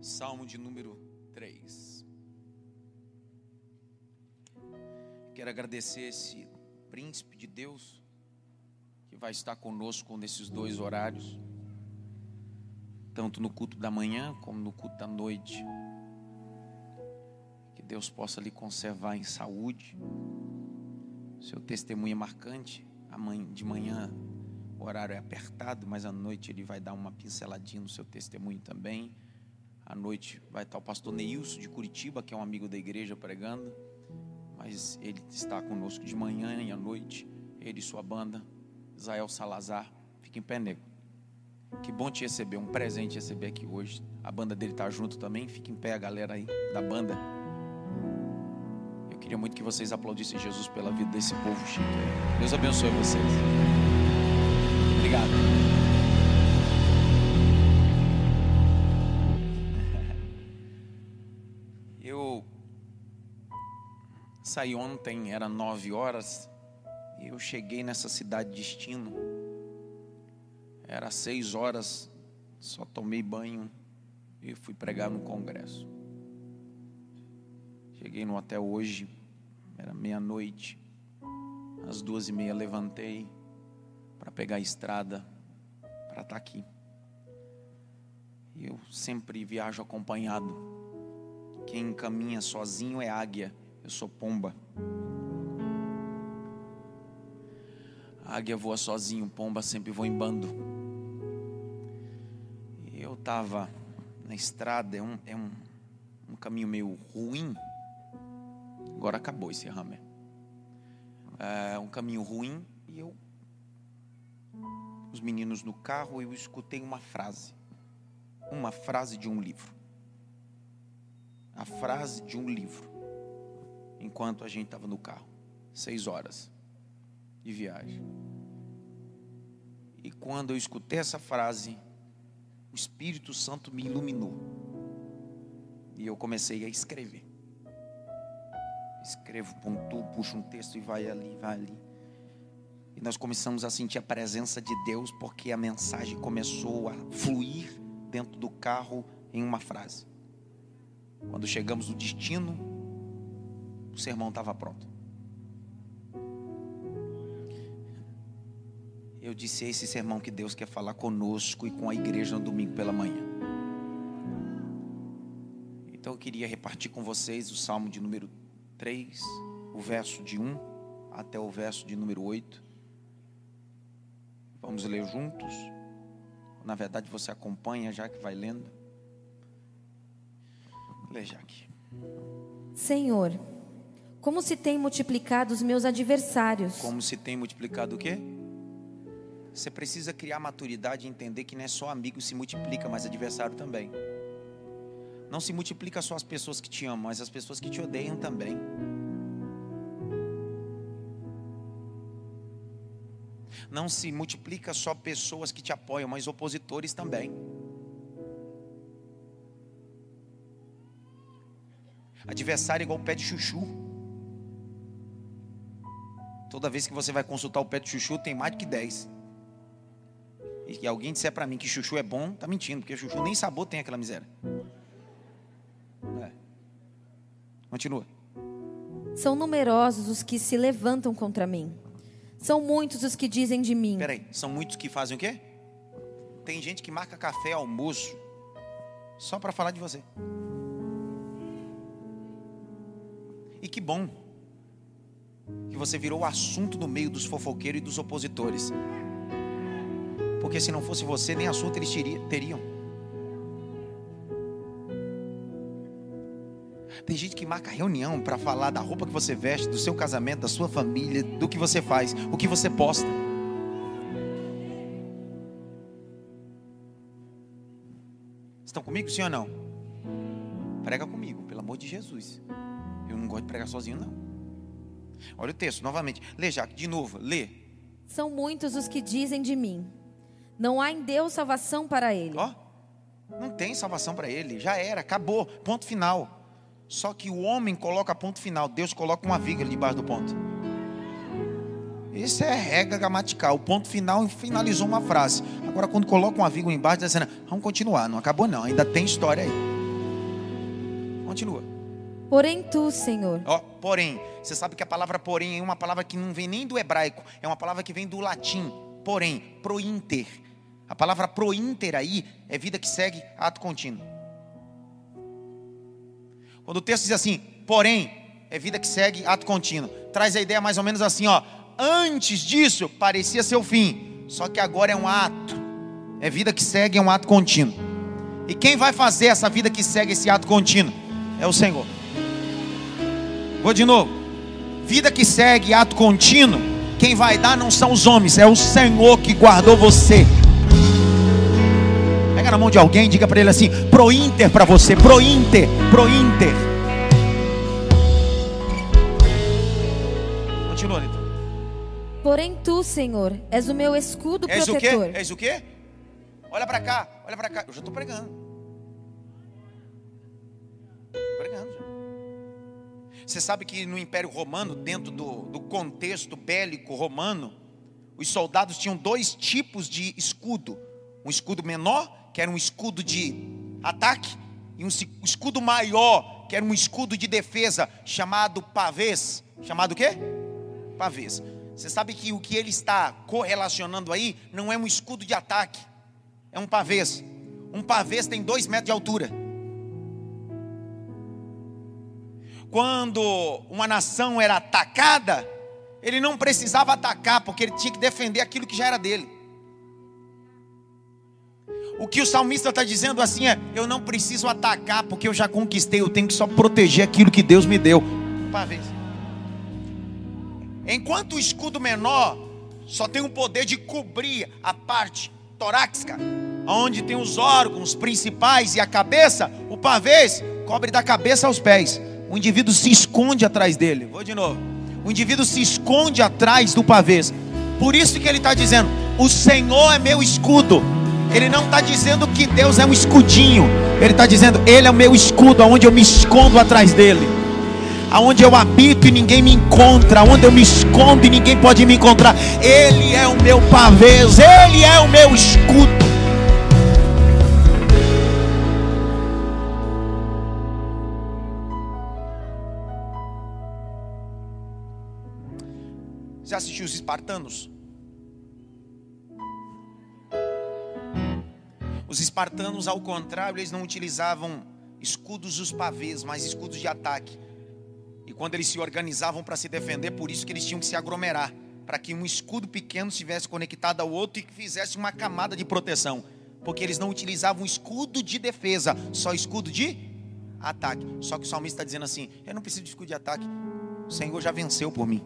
Salmo de número 3. Quero agradecer esse príncipe de Deus que vai estar conosco nesses dois horários, tanto no culto da manhã como no culto da noite. Que Deus possa lhe conservar em saúde. Seu testemunho é marcante. De manhã o horário é apertado, mas à noite ele vai dar uma pinceladinha no seu testemunho também. À noite vai estar o pastor Neilson de Curitiba, que é um amigo da igreja pregando. Mas ele está conosco de manhã e à noite. Ele e sua banda. Israel Salazar. Fica em pé, nego. Que bom te receber, um presente receber aqui hoje. A banda dele está junto também. Fica em pé a galera aí da banda. Eu queria muito que vocês aplaudissem Jesus pela vida desse povo chique. Deus abençoe vocês. Obrigado. Saí ontem, era nove horas, e eu cheguei nessa cidade de destino. Era seis horas, só tomei banho e fui pregar no congresso. Cheguei no hotel hoje, era meia-noite. Às duas e meia levantei para pegar a estrada para estar tá aqui. Eu sempre viajo acompanhado. Quem caminha sozinho é águia. Eu sou pomba. A águia voa sozinho, pomba sempre voa em bando. Eu estava na estrada, é um, é um, um caminho meio ruim. Agora acabou esse ramé. É um caminho ruim e eu, os meninos no carro, eu escutei uma frase. Uma frase de um livro. A frase de um livro enquanto a gente estava no carro. Seis horas de viagem. E quando eu escutei essa frase, o Espírito Santo me iluminou. E eu comecei a escrever. Escrevo, pontuo, puxo um texto e vai ali, vai ali. E nós começamos a sentir a presença de Deus porque a mensagem começou a fluir dentro do carro em uma frase. Quando chegamos no destino, sermão estava pronto. Eu disse: esse sermão que Deus quer falar conosco e com a igreja no domingo pela manhã. Então eu queria repartir com vocês o salmo de número 3, o verso de 1 até o verso de número 8. Vamos ler juntos. Na verdade, você acompanha já que vai lendo. Lê, Jaque. Senhor, como se tem multiplicado os meus adversários. Como se tem multiplicado o quê? Você precisa criar maturidade e entender que não é só amigo se multiplica, mas adversário também. Não se multiplica só as pessoas que te amam, mas as pessoas que te odeiam também. Não se multiplica só pessoas que te apoiam, mas opositores também. Adversário é igual pé de chuchu. Toda vez que você vai consultar o pé de chuchu, tem mais do que 10. E que alguém disser para mim que chuchu é bom, tá mentindo, porque chuchu nem sabor tem aquela miséria. É. Continua. São numerosos os que se levantam contra mim. São muitos os que dizem de mim. Peraí, são muitos que fazem o quê? Tem gente que marca café, almoço, só para falar de você. E que bom que você virou o assunto no meio dos fofoqueiros e dos opositores. Porque se não fosse você, nem assunto eles teriam. Tem gente que marca reunião para falar da roupa que você veste, do seu casamento, da sua família, do que você faz, o que você posta. Estão comigo, sim ou não? Prega comigo, pelo amor de Jesus. Eu não gosto de pregar sozinho, não. Olha o texto, novamente. Lê, Jaque, de novo, lê. São muitos os que dizem de mim: Não há em Deus salvação para ele. Ó, não tem salvação para ele. Já era, acabou, ponto final. Só que o homem coloca ponto final, Deus coloca uma vírgula debaixo do ponto. Isso é regra gramatical. O ponto final finalizou uma frase. Agora, quando coloca uma vírgula embaixo, está dizendo: Vamos continuar, não acabou não, ainda tem história aí. Continua. Porém tu, Senhor, Ó, porém, você sabe que a palavra porém é uma palavra que não vem nem do hebraico, é uma palavra que vem do latim. Porém, prointer. A palavra prointer aí é vida que segue ato contínuo. Quando o texto diz assim, porém, é vida que segue ato contínuo. Traz a ideia mais ou menos assim, ó. Antes disso parecia ser o fim, só que agora é um ato. É vida que segue, é um ato contínuo. E quem vai fazer essa vida que segue esse ato contínuo? É o Senhor. Vou de novo. Vida que segue, ato contínuo. Quem vai dar não são os homens, é o Senhor que guardou você. Pega na mão de alguém, diga para ele assim: pro Inter para você, pro Inter, pro Inter. Continua, Nito. porém tu, Senhor, és o meu escudo És o quê? protetor. És o quê? Olha para cá, olha para cá. Eu já estou pregando. Você sabe que no Império Romano, dentro do, do contexto bélico romano, os soldados tinham dois tipos de escudo: um escudo menor, que era um escudo de ataque, e um escudo maior, que era um escudo de defesa, chamado pavês. Chamado o quê? Pavês. Você sabe que o que ele está correlacionando aí não é um escudo de ataque, é um pavês. Um pavês tem dois metros de altura. Quando uma nação era atacada, ele não precisava atacar, porque ele tinha que defender aquilo que já era dele. O que o salmista está dizendo assim é: eu não preciso atacar, porque eu já conquistei, eu tenho que só proteger aquilo que Deus me deu. Enquanto o escudo menor só tem o poder de cobrir a parte torácica, onde tem os órgãos principais e a cabeça, o pavês cobre da cabeça aos pés. O indivíduo se esconde atrás dele. Vou de novo. O indivíduo se esconde atrás do pavês. Por isso que ele está dizendo: O Senhor é meu escudo. Ele não está dizendo que Deus é um escudinho. Ele está dizendo: Ele é o meu escudo, aonde eu me escondo atrás dele aonde eu habito e ninguém me encontra, onde eu me escondo e ninguém pode me encontrar. Ele é o meu pavês, ele é o meu escudo. Você assistiu os espartanos? Os espartanos, ao contrário, eles não utilizavam escudos dos pavês, mas escudos de ataque. E quando eles se organizavam para se defender, por isso que eles tinham que se aglomerar, para que um escudo pequeno estivesse conectado ao outro e que fizesse uma camada de proteção. Porque eles não utilizavam escudo de defesa, só escudo de ataque. Só que o salmista está dizendo assim: Eu não preciso de escudo de ataque, o Senhor já venceu por mim.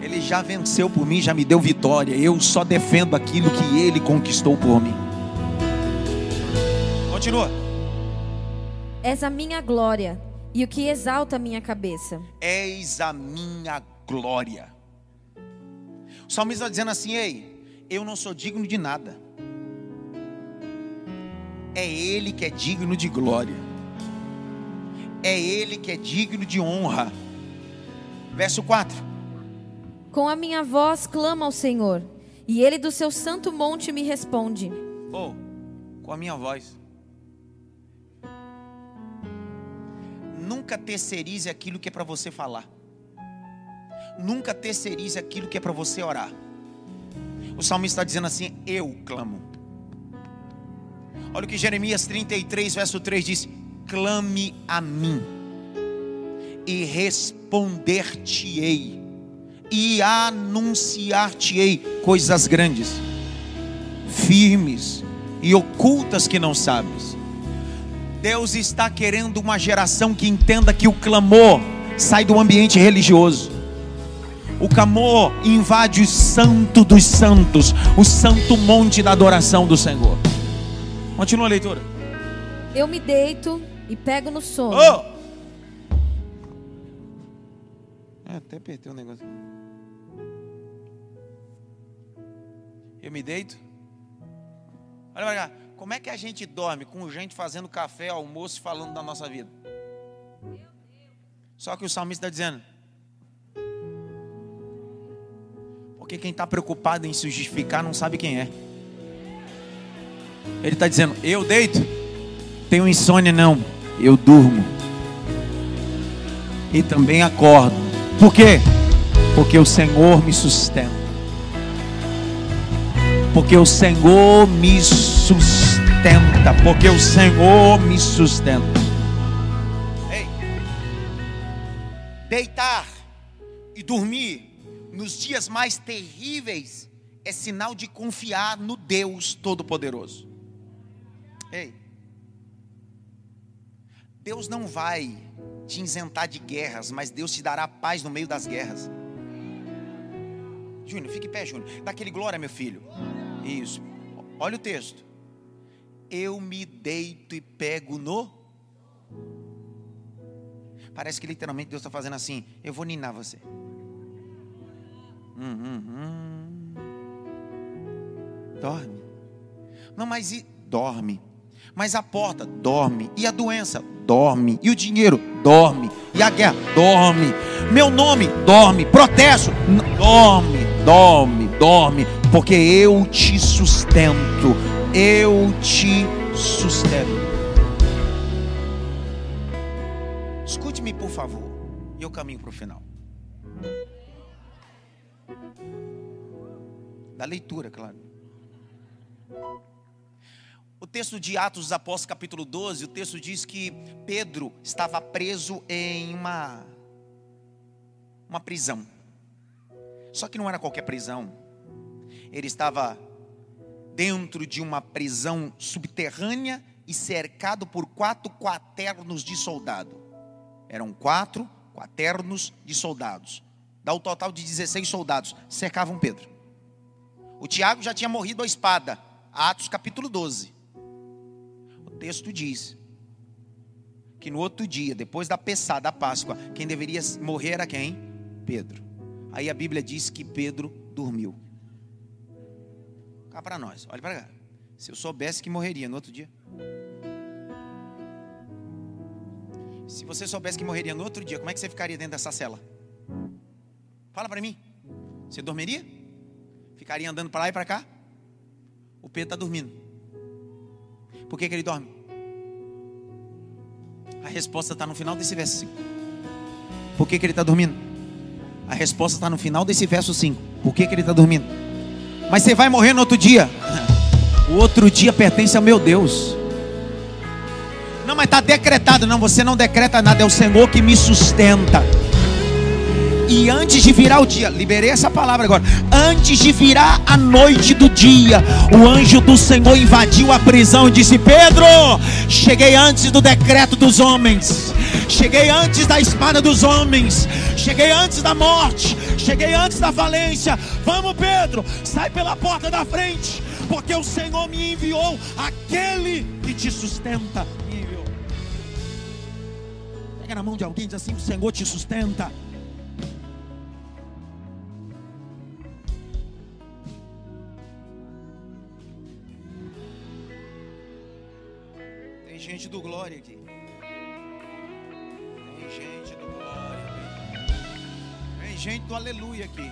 Ele já venceu por mim, já me deu vitória. Eu só defendo aquilo que ele conquistou por mim. Continua. És a minha glória e o que exalta a minha cabeça. És a minha glória. O salmista está dizendo assim: Ei, eu não sou digno de nada. É Ele que é digno de glória. É Ele que é digno de honra. Verso 4. Com a minha voz clamo ao Senhor, e ele do seu santo monte me responde. Oh, com a minha voz. Nunca terceirize aquilo que é para você falar. Nunca terceirize aquilo que é para você orar. O salmista está dizendo assim: Eu clamo. Olha o que Jeremias 33, verso 3 diz: Clame a mim, e responder-te-ei, e anunciar-te-ei coisas grandes, firmes e ocultas que não sabes. Deus está querendo uma geração que entenda que o clamor sai do ambiente religioso. O clamor invade o santo dos santos, o santo monte da adoração do Senhor. Continua a leitura. Eu me deito e pego no sono. Oh! É, até apertei o negócio. Eu me deito. Olha pra cá. Como é que a gente dorme com gente fazendo café, almoço, falando da nossa vida? Só que o salmista está dizendo. Porque quem está preocupado em se justificar não sabe quem é. Ele está dizendo: Eu deito tenho insônia, não. Eu durmo. E também acordo. Por quê? Porque o Senhor me sustenta. Porque o Senhor me sustenta. Porque o Senhor me sustenta. Ei. Deitar e dormir nos dias mais terríveis é sinal de confiar no Deus Todo-Poderoso. Ei. Deus não vai te isentar de guerras, mas Deus te dará paz no meio das guerras. Júnior, fique em pé, Júnior. Dá aquele glória, meu filho. Isso. Olha o texto. Eu me deito e pego no. Parece que literalmente Deus está fazendo assim. Eu vou ninar você. Hum, hum, hum. Dorme. Não, mas e, dorme. Mas a porta dorme. E a doença dorme. E o dinheiro dorme. E a guerra dorme. Meu nome dorme. Protesto dorme, dorme, dorme. Porque eu te sustento. Eu te sustento. Escute-me, por favor. E eu caminho para o final. Da leitura, claro. O texto de Atos dos Apóstolos, capítulo 12, o texto diz que Pedro estava preso em uma, uma prisão. Só que não era qualquer prisão. Ele estava dentro de uma prisão subterrânea e cercado por quatro quaternos de soldado. Eram quatro quaternos de soldados. Dá o total de 16 soldados. Cercavam Pedro. O Tiago já tinha morrido à espada. Atos capítulo 12 texto diz que no outro dia, depois da Pessá, da Páscoa, quem deveria morrer era quem? Pedro. Aí a Bíblia diz que Pedro dormiu. Cá para nós, olha para cá. Se eu soubesse que morreria no outro dia. Se você soubesse que morreria no outro dia, como é que você ficaria dentro dessa cela? Fala para mim. Você dormiria? Ficaria andando para lá e para cá? O Pedro está dormindo. Por que, que ele dorme? A resposta está no final desse verso 5. Por que, que ele está dormindo? A resposta está no final desse verso 5. Por que, que ele está dormindo? Mas você vai morrer no outro dia. O outro dia pertence ao meu Deus. Não, mas está decretado. Não, você não decreta nada. É o Senhor que me sustenta. E antes de virar o dia, liberei essa palavra agora. Antes de virar a noite do dia, o anjo do Senhor invadiu a prisão e disse: Pedro, cheguei antes do decreto dos homens, cheguei antes da espada dos homens, cheguei antes da morte, cheguei antes da falência. Vamos, Pedro, sai pela porta da frente, porque o Senhor me enviou aquele que te sustenta. Me enviou. Pega na mão de alguém e diz assim: O Senhor te sustenta. Gente do glória aqui. Tem gente do glória aqui. Tem gente do aleluia aqui.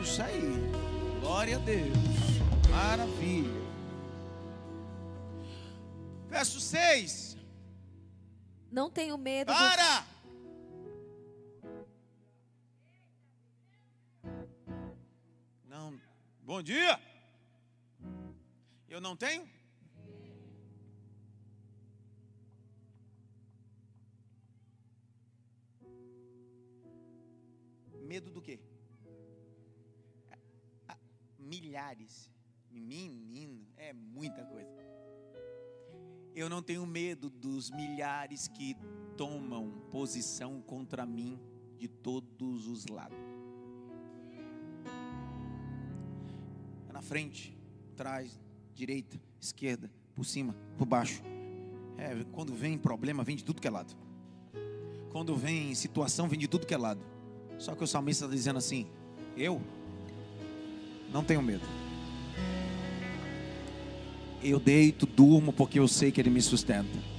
Isso aí. Glória a Deus. Maravilha. Verso 6. Não tenho medo. Para! Não. Bom dia. Eu não tenho? Medo do quê? Milhares. Menino, é muita coisa. Eu não tenho medo dos milhares que tomam posição contra mim de todos os lados. É na frente, atrás, direita, esquerda, por cima, por baixo. É, quando vem problema, vem de tudo que é lado. Quando vem situação, vem de tudo que é lado. Só que o salmista está dizendo assim: Eu não tenho medo. Eu deito, durmo, porque eu sei que Ele me sustenta.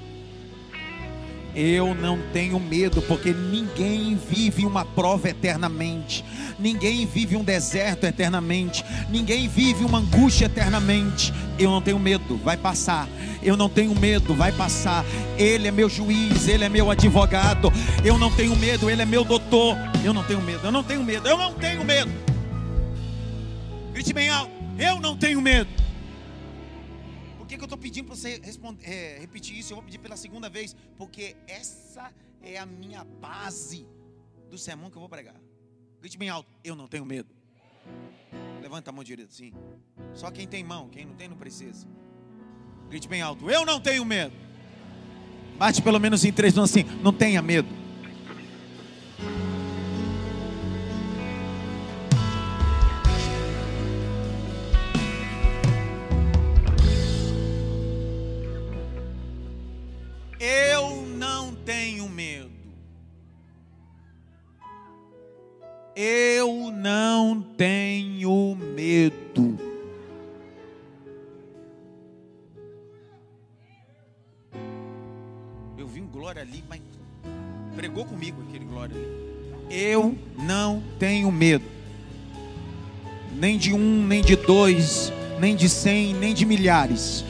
Eu não tenho medo, porque ninguém vive uma prova eternamente, ninguém vive um deserto eternamente, ninguém vive uma angústia eternamente. Eu não tenho medo, vai passar. Eu não tenho medo, vai passar. Ele é meu juiz, ele é meu advogado. Eu não tenho medo, ele é meu doutor. Eu não tenho medo, eu não tenho medo, eu não tenho medo. Grite bem alto, eu não tenho medo. Eu estou pedindo para você é, repetir isso? Eu vou pedir pela segunda vez, porque essa é a minha base do sermão que eu vou pregar. Grite bem alto, eu não tenho medo. Levanta a mão direita, sim. Só quem tem mão, quem não tem não precisa. Grite bem alto, eu não tenho medo. Bate pelo menos em três, assim, não tenha medo. Medo. Nem de um, nem de dois, nem de cem, nem de milhares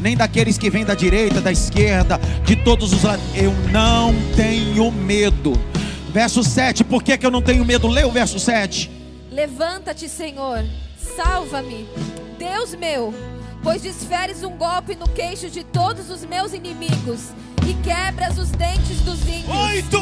nem daqueles que vêm da direita, da esquerda, de todos os lados. Eu não tenho medo. Verso 7, por que, que eu não tenho medo? Lê o verso 7. Levanta-te, Senhor, salva-me, Deus meu, pois desferes um golpe no queixo de todos os meus inimigos e quebras os dentes dos índios. Oito!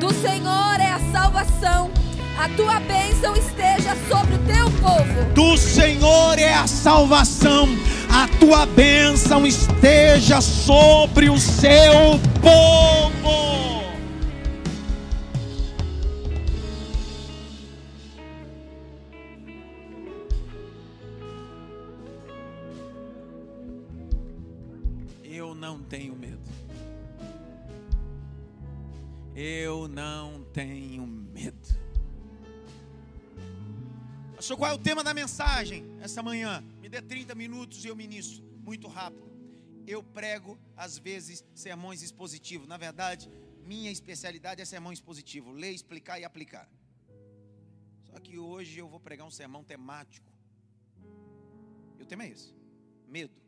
Do Senhor é a salvação. A tua bênção esteja sobre o teu povo. Do Senhor é a salvação a tua bênção esteja sobre o seu povo. Eu não tenho medo. Eu não tenho Pastor, qual é o tema da mensagem essa manhã? dê 30 minutos e eu ministro muito rápido. Eu prego, às vezes, sermões expositivos. Na verdade, minha especialidade é sermão expositivo: ler, explicar e aplicar. Só que hoje eu vou pregar um sermão temático. E o tema é esse: medo,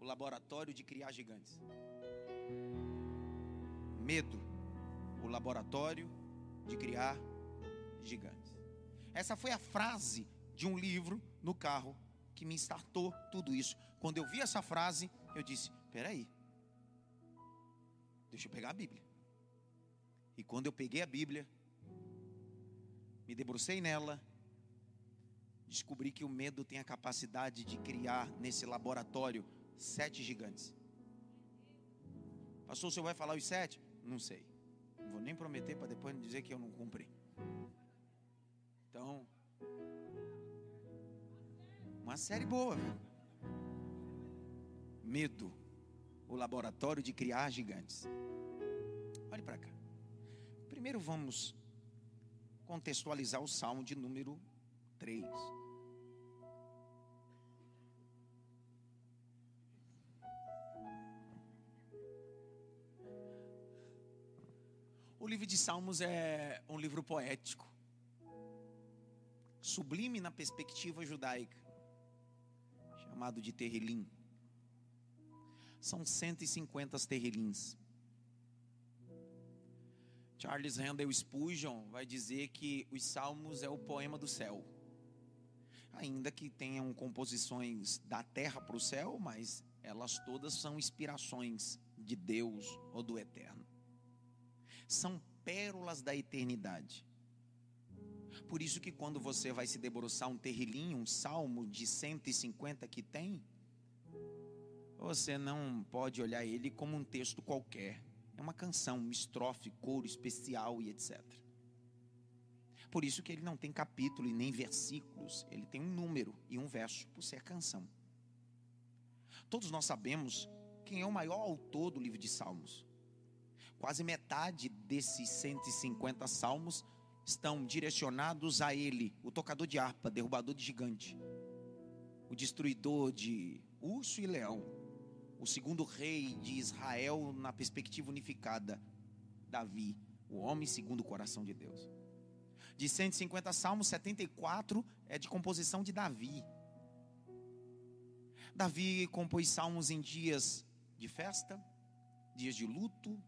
o laboratório de criar gigantes. Medo, o laboratório de criar gigantes. Essa foi a frase de um livro no carro que me startou tudo isso. Quando eu vi essa frase, eu disse: peraí, deixa eu pegar a Bíblia. E quando eu peguei a Bíblia, me debrucei nela, descobri que o medo tem a capacidade de criar nesse laboratório sete gigantes. Pastor, o senhor vai falar os sete? Não sei. Não vou nem prometer para depois dizer que eu não cumpri. Então, uma série boa. Medo. O laboratório de criar gigantes. Olhe para cá. Primeiro vamos contextualizar o salmo de número 3. O livro de Salmos é um livro poético, sublime na perspectiva judaica chamado de terrilim. São 150 terrilins. Charles Randall Spurgeon vai dizer que os salmos é o poema do céu. Ainda que tenham composições da terra para o céu, mas elas todas são inspirações de Deus ou do eterno. São pérolas da eternidade. Por isso que quando você vai se debruçar um terrilinho, um salmo de 150 que tem, você não pode olhar ele como um texto qualquer. É uma canção, uma estrofe, coro especial e etc. Por isso que ele não tem capítulo e nem versículos, ele tem um número e um verso por ser canção. Todos nós sabemos quem é o maior autor do livro de Salmos. Quase metade desses 150 salmos estão direcionados a ele, o tocador de harpa, derrubador de gigante, o destruidor de urso e leão, o segundo rei de Israel na perspectiva unificada, Davi, o homem segundo o coração de Deus. De 150 salmos, 74 é de composição de Davi. Davi compôs salmos em dias de festa, dias de luto,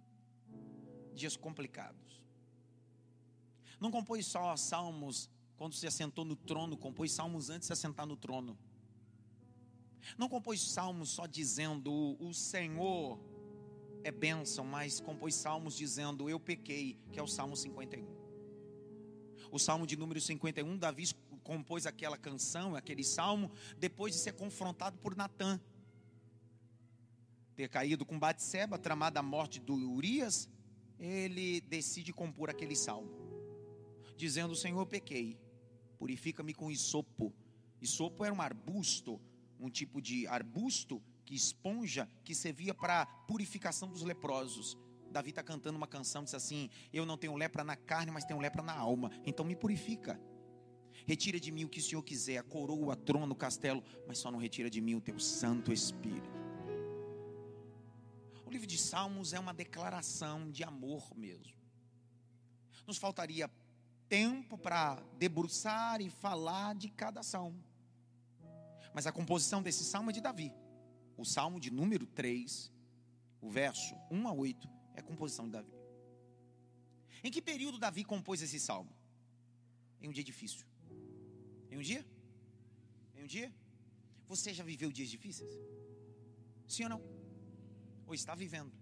dias complicados. Não compôs só salmos quando se assentou no trono, compôs salmos antes de se assentar no trono. Não compôs salmos só dizendo o Senhor é bênção, mas compôs salmos dizendo eu pequei, que é o Salmo 51. O Salmo de número 51, Davi compôs aquela canção, aquele salmo, depois de ser confrontado por Natã. Ter caído com Batseba, tramada a morte do Urias, ele decide compor aquele salmo, dizendo: Senhor, eu pequei, purifica-me com isopo. Isopo era um arbusto um tipo de arbusto que esponja que servia para purificação dos leprosos. Davi está cantando uma canção, diz assim: Eu não tenho lepra na carne, mas tenho lepra na alma. Então me purifica. Retira de mim o que o Senhor quiser, a coroa, a trono, o castelo, mas só não retira de mim o teu Santo Espírito. O livro de Salmos é uma declaração de amor mesmo. Nos faltaria tempo para debruçar e falar de cada salmo. Mas a composição desse salmo é de Davi. O salmo de número 3, o verso 1 a 8, é a composição de Davi. Em que período Davi compôs esse salmo? Em um dia difícil. Em um dia? Em um dia? Você já viveu dias difíceis? Sim ou não? Ou está vivendo?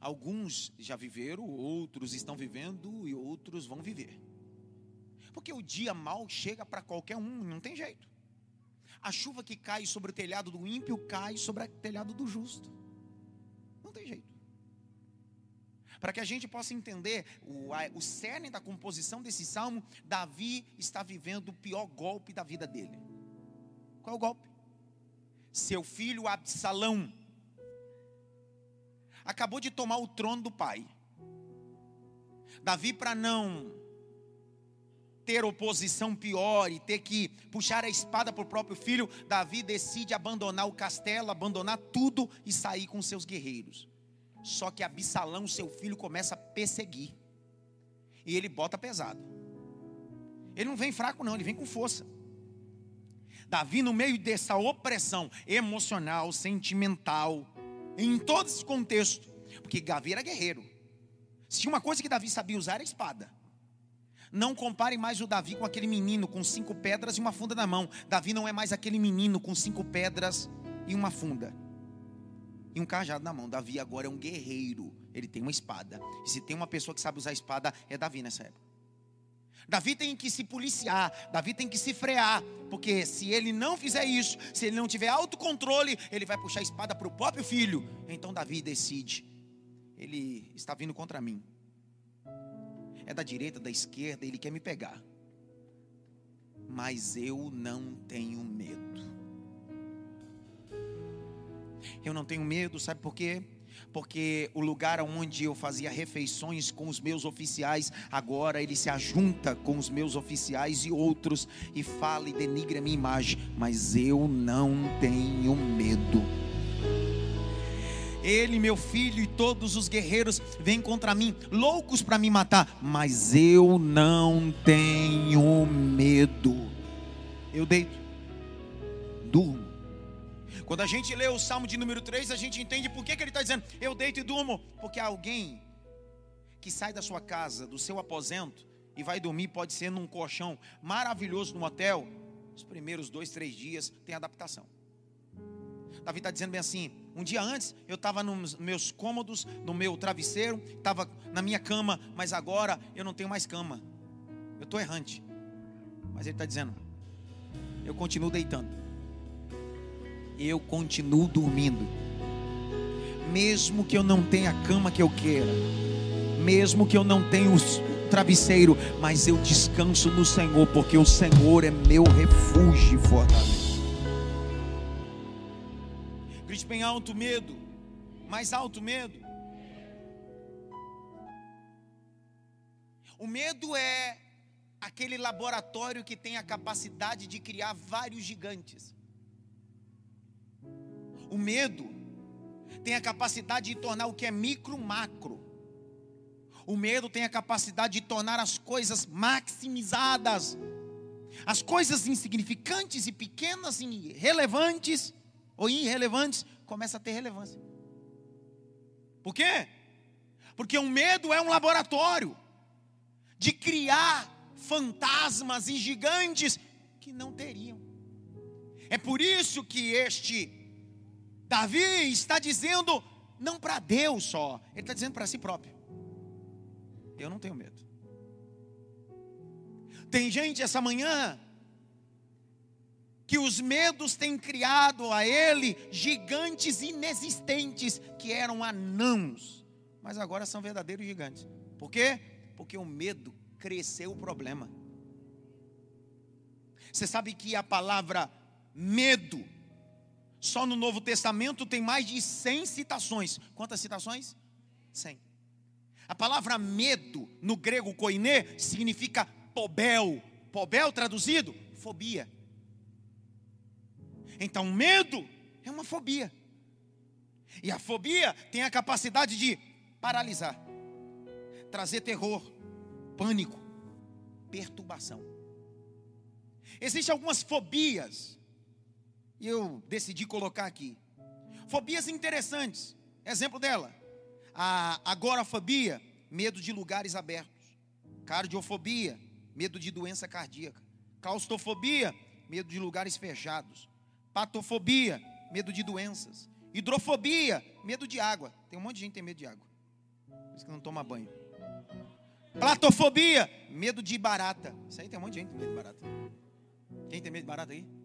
Alguns já viveram, outros estão vivendo e outros vão viver. Porque o dia mal chega para qualquer um, não tem jeito. A chuva que cai sobre o telhado do ímpio cai sobre o telhado do justo. Não tem jeito. Para que a gente possa entender o, o cerne da composição desse salmo, Davi está vivendo o pior golpe da vida dele. Qual é o golpe? Seu filho Absalão acabou de tomar o trono do pai. Davi, para não ter oposição pior e ter que puxar a espada para o próprio filho, Davi decide abandonar o castelo, abandonar tudo e sair com seus guerreiros. Só que Absalão, seu filho, começa a perseguir. E ele bota pesado. Ele não vem fraco, não, ele vem com força. Davi, no meio dessa opressão emocional, sentimental, em todo esse contexto, porque Davi era guerreiro. Se tinha uma coisa que Davi sabia usar era a espada. Não compare mais o Davi com aquele menino com cinco pedras e uma funda na mão. Davi não é mais aquele menino com cinco pedras e uma funda e um cajado na mão. Davi agora é um guerreiro. Ele tem uma espada. E se tem uma pessoa que sabe usar espada, é Davi nessa época. Davi tem que se policiar, Davi tem que se frear, porque se ele não fizer isso, se ele não tiver autocontrole, ele vai puxar a espada para o próprio filho. Então Davi decide: ele está vindo contra mim é da direita, da esquerda, ele quer me pegar. Mas eu não tenho medo. Eu não tenho medo, sabe por quê? Porque o lugar onde eu fazia refeições com os meus oficiais, agora ele se ajunta com os meus oficiais e outros e fala e denigre a minha imagem, mas eu não tenho medo. Ele, meu filho e todos os guerreiros vêm contra mim, loucos para me matar, mas eu não tenho medo. Eu deito, durmo. Quando a gente lê o Salmo de número 3, a gente entende por que, que ele está dizendo, eu deito e durmo, porque alguém que sai da sua casa, do seu aposento, e vai dormir, pode ser num colchão maravilhoso no hotel, os primeiros dois, três dias tem adaptação. Davi está dizendo bem assim: um dia antes eu estava nos meus cômodos, no meu travesseiro, estava na minha cama, mas agora eu não tenho mais cama. Eu estou errante. Mas ele está dizendo: eu continuo deitando, eu continuo dormindo, mesmo que eu não tenha a cama que eu queira, mesmo que eu não tenha o travesseiro, mas eu descanso no Senhor, porque o Senhor é meu refúgio e fortaleza. Grite bem alto medo. Mais alto medo. O medo é aquele laboratório que tem a capacidade de criar vários gigantes. O medo tem a capacidade de tornar o que é micro macro. O medo tem a capacidade de tornar as coisas maximizadas. As coisas insignificantes e pequenas e irrelevantes ou irrelevantes começam a ter relevância. Por quê? Porque o medo é um laboratório de criar fantasmas e gigantes que não teriam. É por isso que este Davi está dizendo, não para Deus só, ele está dizendo para si próprio: Eu não tenho medo. Tem gente essa manhã que os medos têm criado a ele gigantes inexistentes que eram anãos, mas agora são verdadeiros gigantes. Por quê? Porque o medo cresceu o problema. Você sabe que a palavra medo, só no Novo Testamento tem mais de 100 citações. Quantas citações? 100. A palavra medo, no grego koiné, significa pobel. Pobel traduzido, fobia. Então, medo é uma fobia. E a fobia tem a capacidade de paralisar, trazer terror, pânico, perturbação. Existem algumas fobias, e eu decidi colocar aqui. Fobias interessantes. Exemplo dela: a agorafobia, medo de lugares abertos. Cardiofobia, medo de doença cardíaca. Claustrofobia, medo de lugares fechados. Patofobia, medo de doenças. Hidrofobia, medo de água. Tem um monte de gente que tem medo de água. Por isso que não toma banho. Platofobia, medo de barata. Isso aí tem um monte de gente que tem medo de barata. Quem tem medo de barata aí?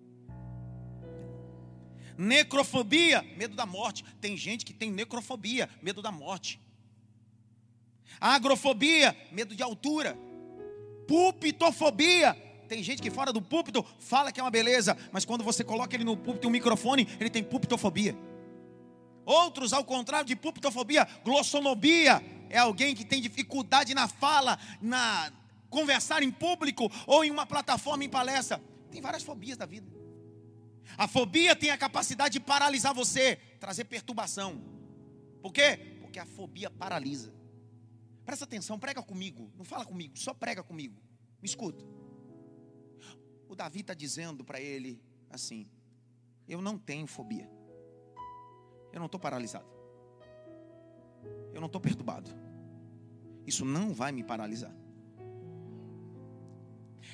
Necrofobia, medo da morte. Tem gente que tem necrofobia, medo da morte. Agrofobia, medo de altura. Pulpitofobia, tem gente que fora do púlpito fala que é uma beleza, mas quando você coloca ele no púlpito um microfone, ele tem pulpitofobia. Outros, ao contrário de pulpitofobia, glossonobia, é alguém que tem dificuldade na fala, na conversar em público ou em uma plataforma em palestra. Tem várias fobias da vida. A fobia tem a capacidade de paralisar você, trazer perturbação. Por quê? Porque a fobia paralisa. Presta atenção, prega comigo. Não fala comigo, só prega comigo. Me escuta. O Davi está dizendo para ele assim: Eu não tenho fobia. Eu não estou paralisado. Eu não estou perturbado. Isso não vai me paralisar.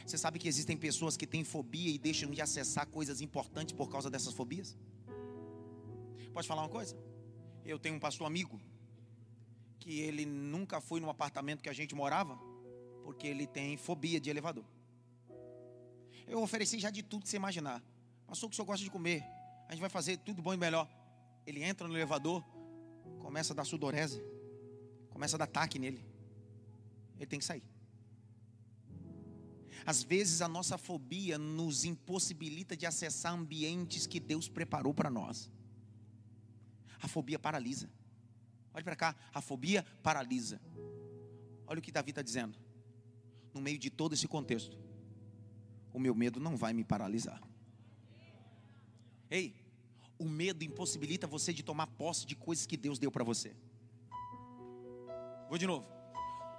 Você sabe que existem pessoas que têm fobia e deixam de acessar coisas importantes por causa dessas fobias? Pode falar uma coisa? Eu tenho um pastor amigo que ele nunca foi no apartamento que a gente morava porque ele tem fobia de elevador. Eu ofereci já de tudo você imaginar. Pastor, o que o senhor gosta de comer? A gente vai fazer tudo bom e melhor. Ele entra no elevador, começa a dar sudorese, começa a dar ataque nele. Ele tem que sair. Às vezes a nossa fobia nos impossibilita de acessar ambientes que Deus preparou para nós. A fobia paralisa. Olha para cá, a fobia paralisa. Olha o que Davi está dizendo. No meio de todo esse contexto, o meu medo não vai me paralisar. Ei, o medo impossibilita você de tomar posse de coisas que Deus deu para você. Vou de novo.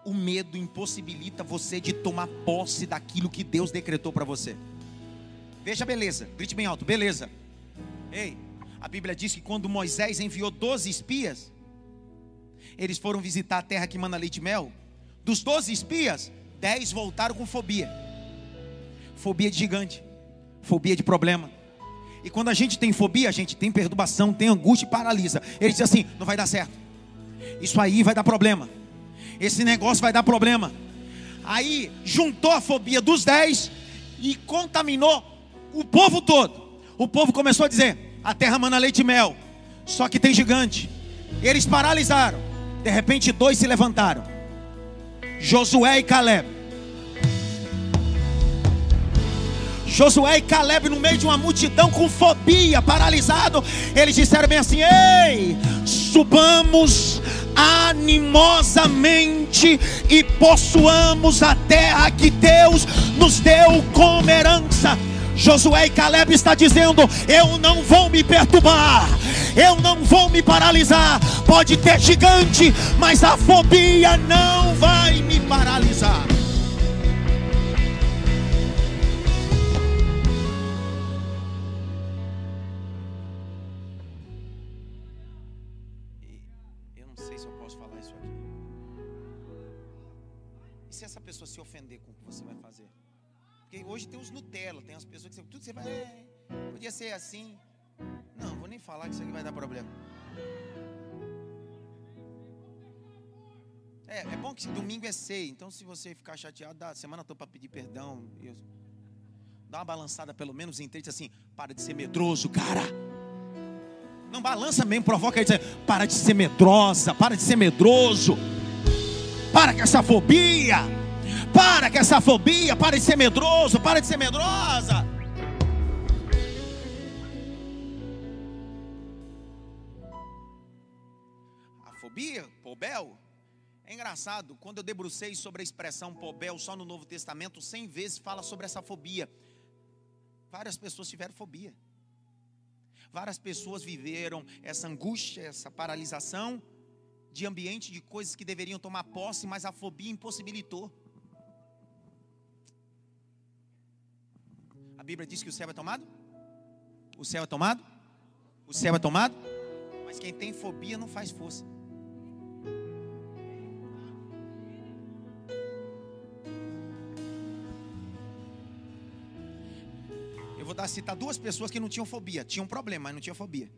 O medo impossibilita você de tomar posse daquilo que Deus decretou para você. Veja a beleza, grite bem alto, beleza. Ei, a Bíblia diz que quando Moisés enviou 12 espias, eles foram visitar a terra que manda leite e mel. Dos 12 espias, 10 voltaram com fobia fobia de gigante, fobia de problema. E quando a gente tem fobia, a gente tem perturbação, tem angústia e paralisa. Ele diz assim: não vai dar certo. Isso aí vai dar problema. Esse negócio vai dar problema. Aí juntou a fobia dos dez e contaminou o povo todo. O povo começou a dizer: a terra mana leite e mel, só que tem gigante. Eles paralisaram. De repente, dois se levantaram: Josué e Caleb. Josué e Caleb, no meio de uma multidão com fobia, paralisado, eles disseram bem assim: Ei, subamos animosamente e possuamos a terra que Deus nos deu como herança. Josué e Caleb está dizendo: Eu não vou me perturbar, Eu não vou me paralisar. Pode ter gigante, mas a fobia não vai me paralisar. Se essa pessoa se ofender com o que você vai fazer? Porque hoje tem os Nutella, tem as pessoas que você, tudo você vai. É, podia ser assim. Não, vou nem falar que isso aqui vai dar problema. É, é bom que domingo é ceia, então se você ficar chateado, dá semana toda para pedir perdão. Eu, dá uma balançada pelo menos em três assim, para de ser medroso, cara. Não balança mesmo, provoca ele para de ser medrosa, para de ser medroso. Para com essa fobia. Para com essa fobia, para de ser medroso, para de ser medrosa. A fobia, pobel, é engraçado, quando eu debrucei sobre a expressão pobel só no Novo Testamento, cem vezes fala sobre essa fobia. Várias pessoas tiveram fobia. Várias pessoas viveram essa angústia, essa paralisação de ambiente de coisas que deveriam tomar posse, mas a fobia impossibilitou. A Bíblia diz que o céu é tomado? O céu é tomado? O céu é tomado? Mas quem tem fobia não faz força. Eu vou dar citar duas pessoas que não tinham fobia, tinham problema, mas não tinham fobia.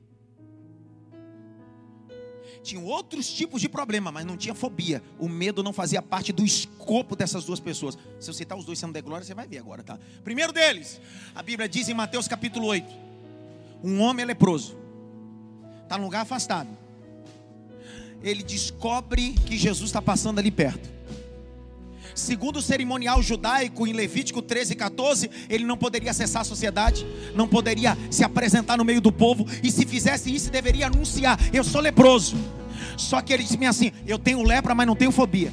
Tinham outros tipos de problema, mas não tinha fobia. O medo não fazia parte do escopo dessas duas pessoas. Se eu citar os dois sendo de glória, você vai ver agora, tá? Primeiro deles, a Bíblia diz em Mateus capítulo 8: um homem é leproso, está num lugar afastado. Ele descobre que Jesus está passando ali perto. Segundo o cerimonial judaico, em Levítico 13 e 14, ele não poderia acessar a sociedade, não poderia se apresentar no meio do povo, e se fizesse isso, deveria anunciar: Eu sou leproso. Só que ele disse assim: Eu tenho lepra, mas não tenho fobia.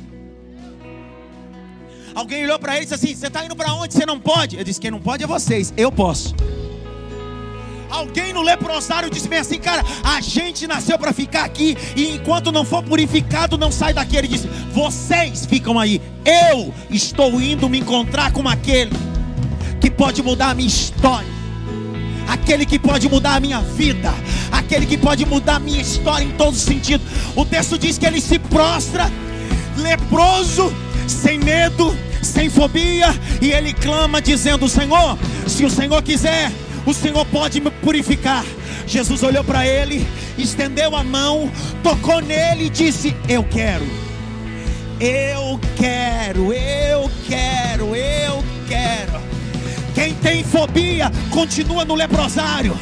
Alguém olhou para ele e disse assim: Você está indo para onde? Você não pode. Eu disse: Quem não pode é vocês, eu posso. Alguém no leprosário disse bem assim, cara, a gente nasceu para ficar aqui e enquanto não for purificado, não sai daqui. Ele disse: Vocês ficam aí, eu estou indo me encontrar com aquele que pode mudar a minha história, aquele que pode mudar a minha vida, aquele que pode mudar a minha história em todos os sentidos. O texto diz que ele se prostra, leproso, sem medo, sem fobia, e ele clama dizendo: Senhor, se o Senhor quiser o Senhor pode me purificar. Jesus olhou para ele, estendeu a mão, tocou nele e disse: Eu quero, eu quero, eu quero, eu quero. Quem tem fobia, continua no leprosário.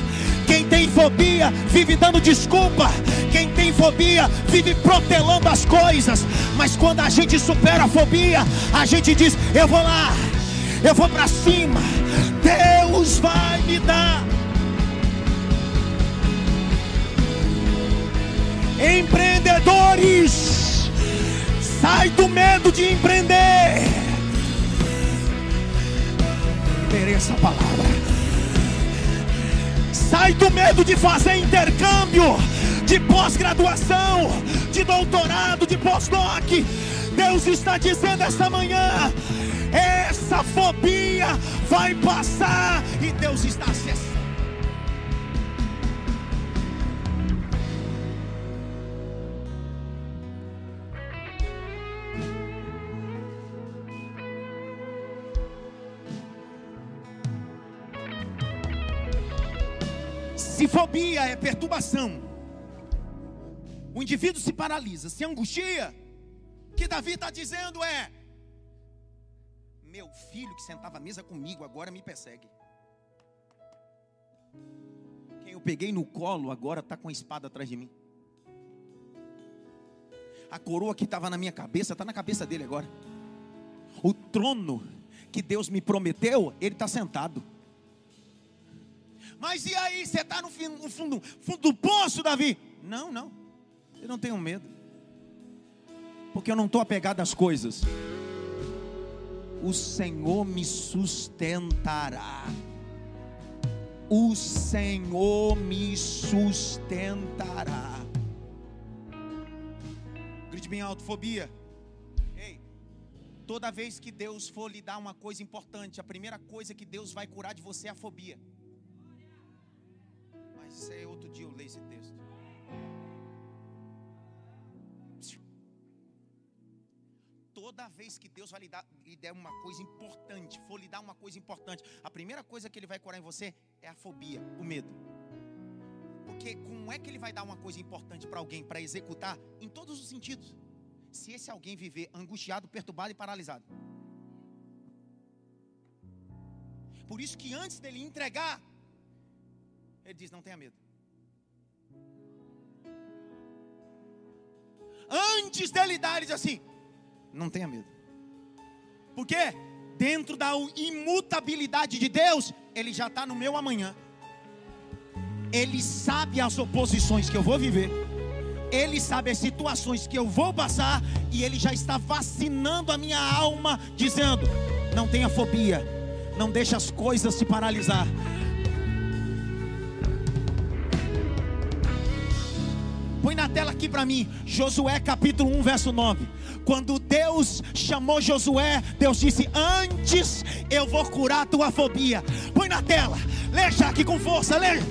Quem tem fobia, vive dando desculpa. Quem tem fobia, vive protelando as coisas. Mas quando a gente supera a fobia, a gente diz: Eu vou lá, eu vou para cima Deus vai me dar. Empreendedores, sai do medo de empreender. Liberei essa palavra. Sai do medo de fazer intercâmbio, de pós-graduação, de doutorado, de pós-doc. Deus está dizendo esta manhã: essa fobia vai passar e Deus está acessando. Se fobia é perturbação, o indivíduo se paralisa, se angustia. Que Davi está dizendo é: meu filho que sentava à mesa comigo agora me persegue. Quem eu peguei no colo agora está com a espada atrás de mim. A coroa que estava na minha cabeça está na cabeça dele agora. O trono que Deus me prometeu, ele está sentado. Mas e aí, você está no, no, fundo, fundo do poço, Davi? Não, não. Eu não tenho medo. Porque eu não estou apegado às coisas o Senhor me sustentará. o Senhor me sustentará. Grite bem alto, fobia. Ei, toda vez que Deus for lhe dar uma coisa importante, a primeira coisa que Deus vai curar de você é a fobia. Mas isso é outro dia eu leio esse texto. Toda vez que Deus vai lhe, dar, lhe der uma coisa importante, for lhe dar uma coisa importante, a primeira coisa que Ele vai curar em você é a fobia, o medo. Porque como é que Ele vai dar uma coisa importante para alguém para executar em todos os sentidos? Se esse alguém viver angustiado, perturbado e paralisado. Por isso que antes dele entregar, ele diz: Não tenha medo. Antes dele dar, ele diz assim: Não tenha medo. Por quê? Dentro da imutabilidade de Deus, Ele já está no meu amanhã. Ele sabe as oposições que eu vou viver. Ele sabe as situações que eu vou passar. E Ele já está vacinando a minha alma, dizendo: Não tenha fobia. Não deixe as coisas se paralisar. Põe na tela aqui para mim, Josué capítulo 1, verso 9. Quando Deus chamou Josué, Deus disse: Antes eu vou curar a tua fobia. Põe na tela, leia aqui com força, leia.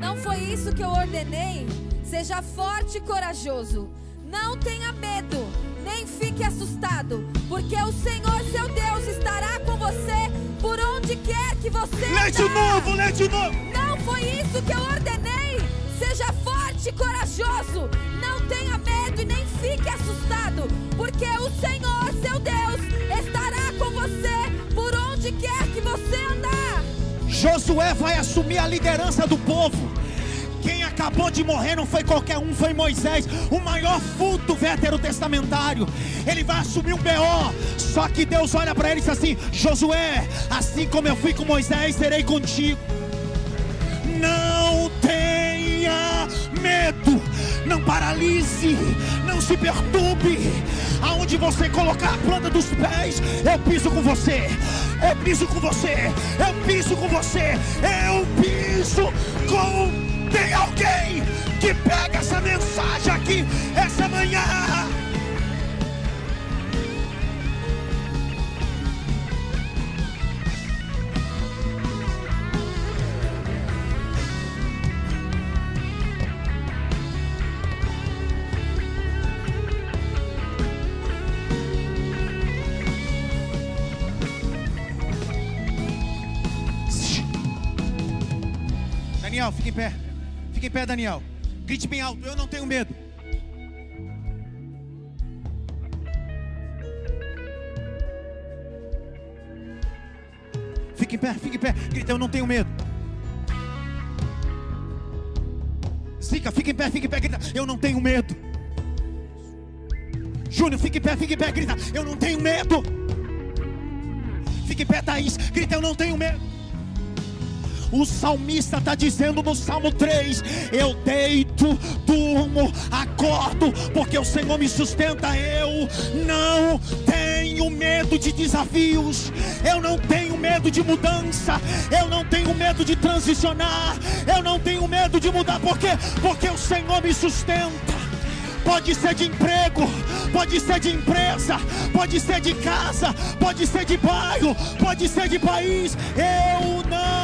Não foi isso que eu ordenei? Seja forte e corajoso. Não tenha medo, nem fique assustado, porque o Senhor seu Deus estará com você por onde quer que você Lê de novo, lê de novo. Não foi isso que eu ordenei? Seja forte e corajoso. Não tenha medo e nem fique assustado, porque o Senhor, seu Deus, estará com você por onde quer que você andar. Josué vai assumir a liderança do povo. Quem acabou de morrer não foi qualquer um, foi Moisés, o maior vulto veterotestamentário. Ele vai assumir um BO. Só que Deus olha para ele e diz assim: Josué, assim como eu fui com Moisés, serei contigo. Não tenha medo, não paralise, não se perturbe. Aonde você colocar a planta dos pés, eu piso com você. Eu piso com você. Eu piso com você. Eu piso com. Tem alguém que pega essa mensagem aqui essa manhã. Pé, Daniel. Grite bem alto. Eu não tenho medo. Fica em pé, fica em pé. Grita, eu não tenho medo. Zica, fica em pé, fica em pé. Grita, eu não tenho medo. Júnior, fica em pé, fica em pé. Grita, eu não tenho medo. Fica em pé, Thaís. Grita, eu não tenho medo. O salmista está dizendo no Salmo 3: Eu deito, durmo, acordo, porque o Senhor me sustenta. Eu não tenho medo de desafios, eu não tenho medo de mudança, eu não tenho medo de transicionar, eu não tenho medo de mudar, por quê? Porque o Senhor me sustenta. Pode ser de emprego, pode ser de empresa, pode ser de casa, pode ser de bairro, pode ser de país. Eu não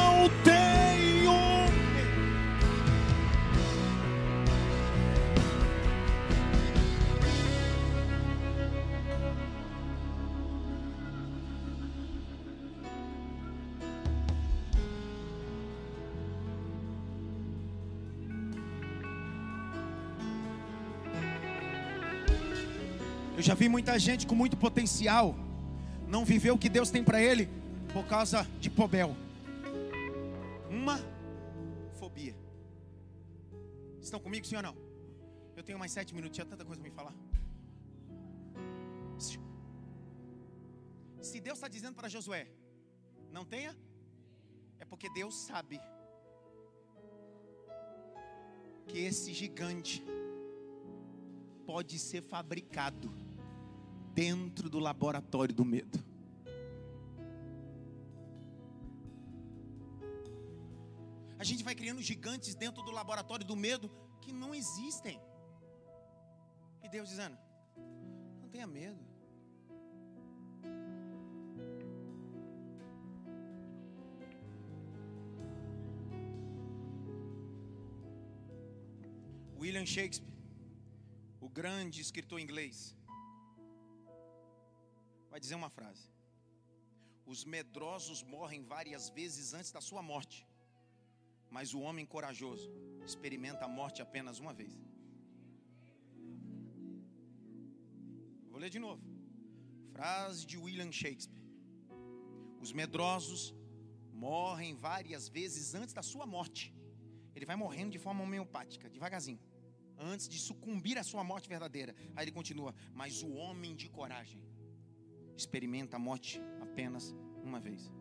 vi muita gente com muito potencial não viver o que Deus tem para ele por causa de pobel. Uma fobia. Estão comigo, ou não? Eu tenho mais sete minutos, tinha tanta coisa para me falar. Se Deus está dizendo para Josué, não tenha, é porque Deus sabe que esse gigante pode ser fabricado dentro do laboratório do medo. gente vai criando gigantes dentro do laboratório do medo que não existem. E Deus dizendo: não tenha medo. William Shakespeare, o grande escritor inglês, vai dizer uma frase: Os medrosos morrem várias vezes antes da sua morte, mas o homem corajoso experimenta a morte apenas uma vez. Vou ler de novo. Frase de William Shakespeare: Os medrosos morrem várias vezes antes da sua morte. Ele vai morrendo de forma homeopática, devagarzinho, antes de sucumbir à sua morte verdadeira. Aí ele continua: Mas o homem de coragem experimenta a morte apenas uma vez.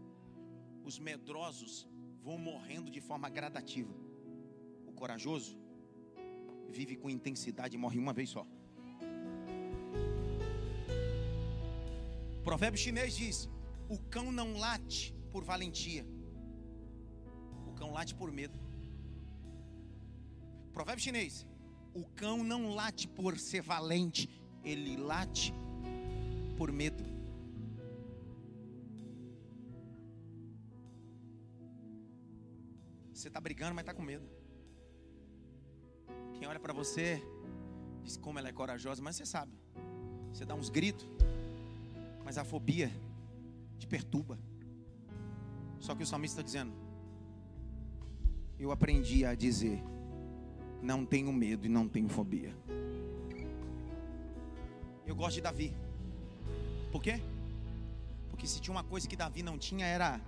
Os medrosos vão morrendo de forma gradativa. O corajoso vive com intensidade e morre uma vez só. O provérbio chinês diz: O cão não late por valentia, o cão late por medo. Provérbio chinês: O cão não late por ser valente, ele late por medo. Brigando, mas está com medo. Quem olha para você diz como ela é corajosa, mas você sabe. Você dá uns gritos, mas a fobia te perturba. Só que o salmista está dizendo: Eu aprendi a dizer, não tenho medo e não tenho fobia. Eu gosto de Davi. Por quê? Porque se tinha uma coisa que Davi não tinha era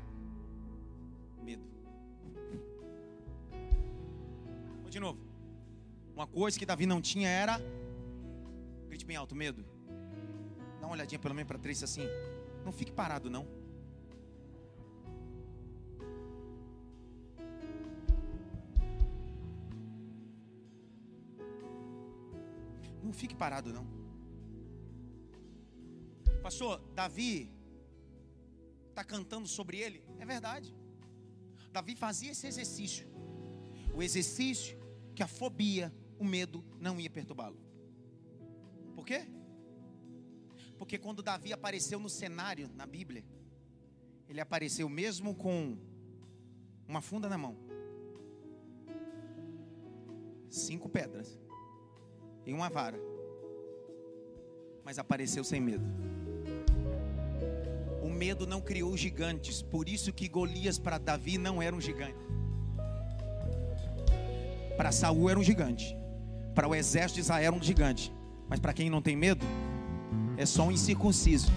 medo. Vou de novo. Uma coisa que Davi não tinha era grite bem alto, medo. Dá uma olhadinha pelo menos para três assim. Não fique parado não. Não fique parado não. Pastor, Davi está cantando sobre ele? É verdade. Davi fazia esse exercício. O exercício que a fobia, o medo não ia perturbá-lo. Por quê? Porque quando Davi apareceu no cenário na Bíblia, ele apareceu mesmo com uma funda na mão, cinco pedras e uma vara, mas apareceu sem medo. O medo não criou gigantes, por isso que Golias para Davi não era um gigante. Para Saul era um gigante, para o exército de Israel era um gigante, mas para quem não tem medo, é só um incircunciso.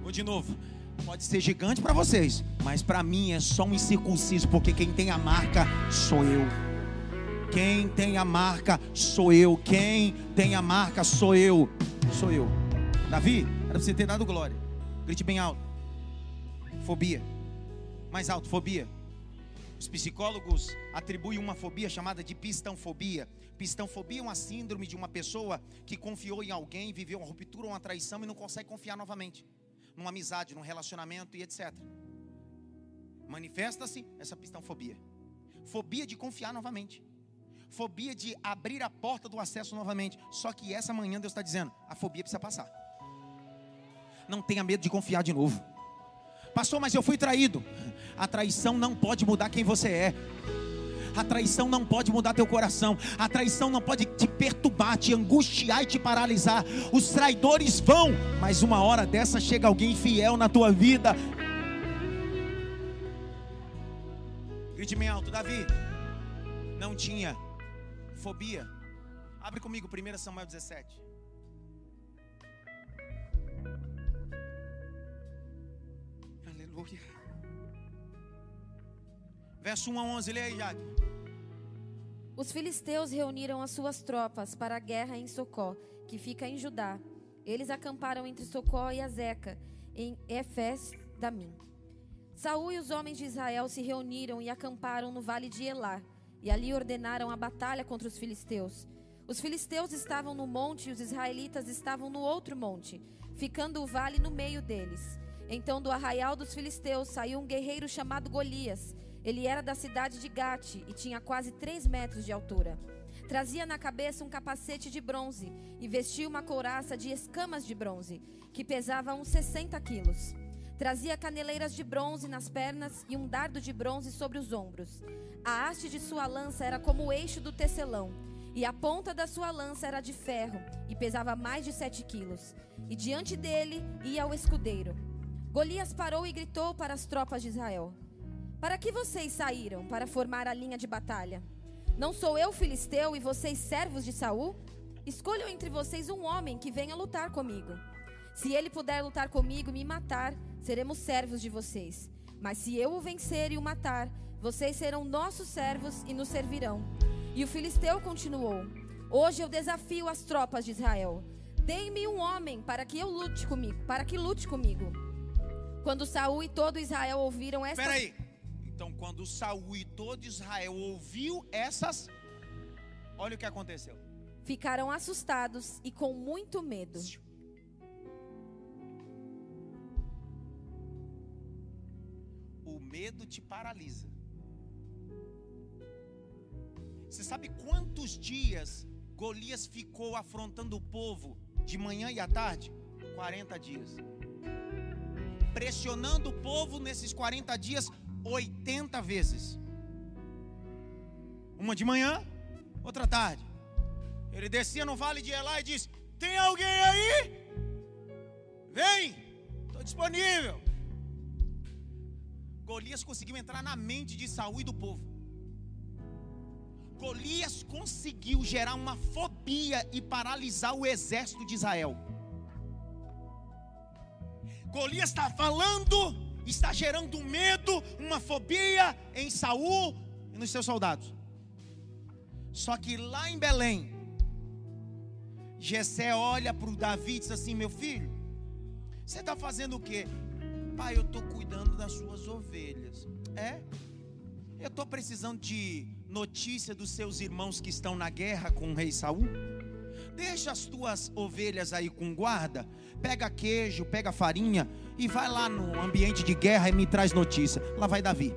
Vou de novo. Pode ser gigante para vocês, mas para mim é só um incircunciso, porque quem tem a marca sou eu. Quem tem a marca sou eu. Quem tem a marca sou eu. Sou eu. Davi, era para você ter dado glória. Grite bem alto. Fobia. Mais alto, fobia. Os psicólogos atribuem uma fobia chamada de pistãofobia. Pistãofobia é uma síndrome de uma pessoa que confiou em alguém, viveu uma ruptura ou uma traição e não consegue confiar novamente. Numa amizade, num relacionamento e etc. Manifesta-se essa pistãofobia. Fobia de confiar novamente. Fobia de abrir a porta do acesso novamente. Só que essa manhã Deus está dizendo: a fobia precisa passar. Não tenha medo de confiar de novo. Pastor, mas eu fui traído. A traição não pode mudar quem você é. A traição não pode mudar teu coração. A traição não pode te perturbar, te angustiar e te paralisar. Os traidores vão, mas uma hora dessa chega alguém fiel na tua vida. Grite bem alto, Davi. Não tinha fobia. Abre comigo 1 Samuel 17. Verso 1 a 11, lê aí. Os filisteus reuniram as suas tropas para a guerra em Socó, que fica em Judá. Eles acamparam entre Socó e Azeca, em Efés Damim. Saul e os homens de Israel se reuniram e acamparam no vale de Elá, e ali ordenaram a batalha contra os filisteus. Os filisteus estavam no monte e os israelitas estavam no outro monte, ficando o vale no meio deles. Então do arraial dos filisteus saiu um guerreiro chamado Golias, Ele era da cidade de Gate e tinha quase três metros de altura. Trazia na cabeça um capacete de bronze e vestia uma couraça de escamas de bronze, que pesava uns 60 quilos. Trazia caneleiras de bronze nas pernas e um dardo de bronze sobre os ombros. A haste de sua lança era como o eixo do tecelão, e a ponta da sua lança era de ferro e pesava mais de sete quilos. E diante dele ia o escudeiro. Golias parou e gritou para as tropas de Israel: Para que vocês saíram para formar a linha de batalha? Não sou eu filisteu e vocês servos de Saul? Escolham entre vocês um homem que venha lutar comigo. Se ele puder lutar comigo e me matar, seremos servos de vocês. Mas se eu o vencer e o matar, vocês serão nossos servos e nos servirão. E o filisteu continuou: Hoje eu desafio as tropas de Israel. Deem-me um homem para que eu lute comigo, para que lute comigo. Quando Saul e todo Israel ouviram esta Espera aí. Então, quando Saul e todo Israel ouviu essas, olha o que aconteceu. ficaram assustados e com muito medo. O medo te paralisa. Você sabe quantos dias Golias ficou afrontando o povo de manhã e à tarde? 40 dias. Pressionando o povo nesses 40 dias 80 vezes. Uma de manhã, outra tarde. Ele descia no vale de Elá e disse: Tem alguém aí? Vem, estou disponível. Golias conseguiu entrar na mente de Saul e do povo. Golias conseguiu gerar uma fobia e paralisar o exército de Israel. Golias está falando, está gerando medo, uma fobia em Saul e nos seus soldados. Só que lá em Belém, Jessé olha para o Davi e diz assim: Meu filho, você está fazendo o quê? Pai, eu estou cuidando das suas ovelhas. É? Eu estou precisando de notícia dos seus irmãos que estão na guerra com o rei Saul. Deixa as tuas ovelhas aí com guarda. Pega queijo, pega farinha e vai lá no ambiente de guerra e me traz notícia. Lá vai Davi.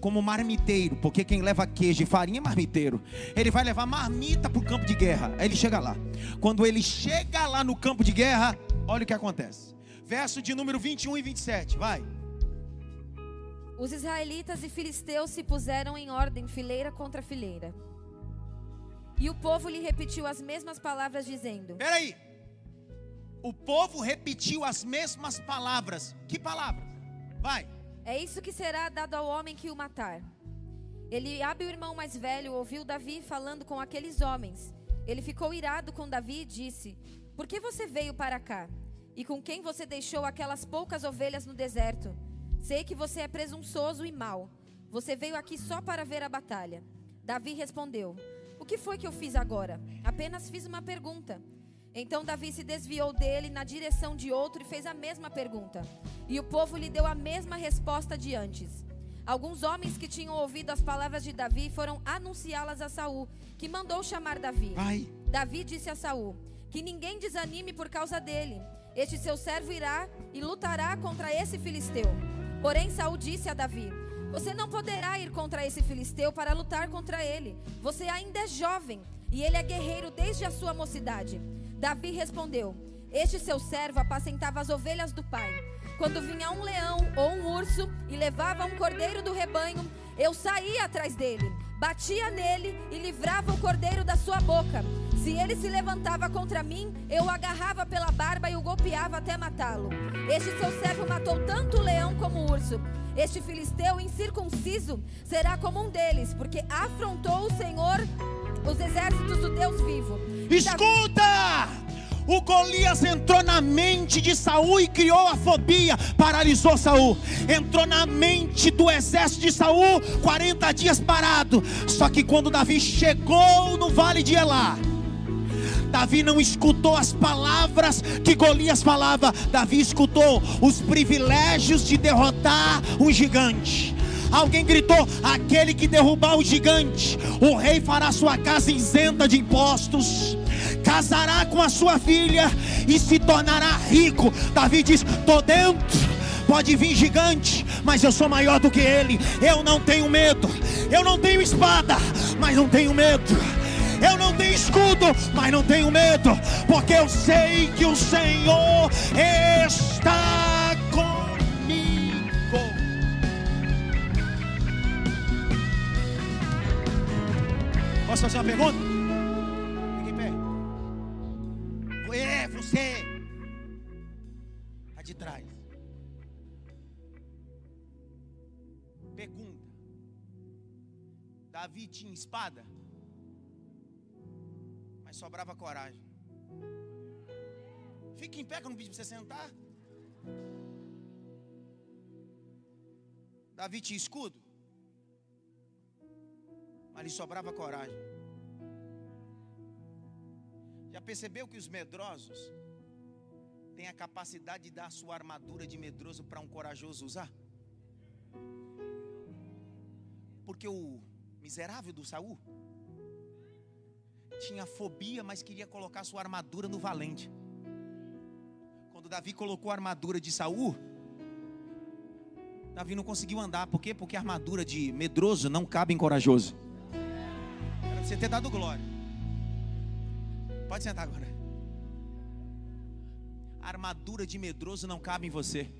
Como marmiteiro, porque quem leva queijo e farinha é marmiteiro. Ele vai levar marmita para o campo de guerra. Aí ele chega lá. Quando ele chega lá no campo de guerra, olha o que acontece. Verso de número 21 e 27, vai. Os israelitas e filisteus se puseram em ordem, fileira contra fileira. E o povo lhe repetiu as mesmas palavras, dizendo: Peraí. O povo repetiu as mesmas palavras. Que palavras? Vai. É isso que será dado ao homem que o matar. Eliabe, o irmão mais velho, ouviu Davi falando com aqueles homens. Ele ficou irado com Davi e disse: Por que você veio para cá? E com quem você deixou aquelas poucas ovelhas no deserto? Sei que você é presunçoso e mau. Você veio aqui só para ver a batalha. Davi respondeu: que foi que eu fiz agora? Apenas fiz uma pergunta. Então Davi se desviou dele na direção de outro e fez a mesma pergunta. E o povo lhe deu a mesma resposta de antes. Alguns homens que tinham ouvido as palavras de Davi foram anunciá-las a Saul, que mandou chamar Davi. Vai. Davi disse a Saul: Que ninguém desanime por causa dele. Este seu servo irá e lutará contra esse filisteu. Porém Saul disse a Davi: Você não poderá ir contra esse filisteu para lutar contra ele. Você ainda é jovem e ele é guerreiro desde a sua mocidade. Davi respondeu: Este seu servo apacentava as ovelhas do pai. Quando vinha um leão ou um urso e levava um cordeiro do rebanho, eu saía atrás dele, batia nele e livrava o cordeiro da sua boca. Se ele se levantava contra mim, eu o agarrava pela barba e o golpeava até matá-lo. Este seu servo matou tanto o leão como o urso. Este filisteu incircunciso será como um deles, porque afrontou o Senhor, os exércitos do Deus vivo. Escuta! O Golias entrou na mente de Saul e criou a fobia, paralisou Saul. Entrou na mente do exército de Saul, 40 dias parado. Só que quando Davi chegou no vale de Elá, Davi não escutou as palavras que Golias falava, Davi escutou os privilégios de derrotar um gigante. Alguém gritou: aquele que derrubar o gigante, o rei fará sua casa isenta de impostos, casará com a sua filha e se tornará rico. Davi diz: estou dentro, pode vir gigante, mas eu sou maior do que ele. Eu não tenho medo. Eu não tenho espada, mas não tenho medo. Eu não tenho escudo, mas não tenho medo, porque eu sei que o Senhor está comigo. Posso fazer uma pergunta? Fique em pé. É, você. Está de trás. Pergunta. Davi tinha espada? Sobrava coragem. Fique em pé que eu não pedi para você sentar. Davi tinha escudo? Mas lhe sobrava coragem. Já percebeu que os medrosos têm a capacidade de dar sua armadura de medroso para um corajoso usar? Porque o miserável do Saul tinha fobia, mas queria colocar sua armadura no valente. Quando Davi colocou a armadura de Saul, Davi não conseguiu andar. Por quê? Porque a armadura de medroso não cabe em corajoso. Era você ter dado glória. Pode sentar agora. A armadura de medroso não cabe em você.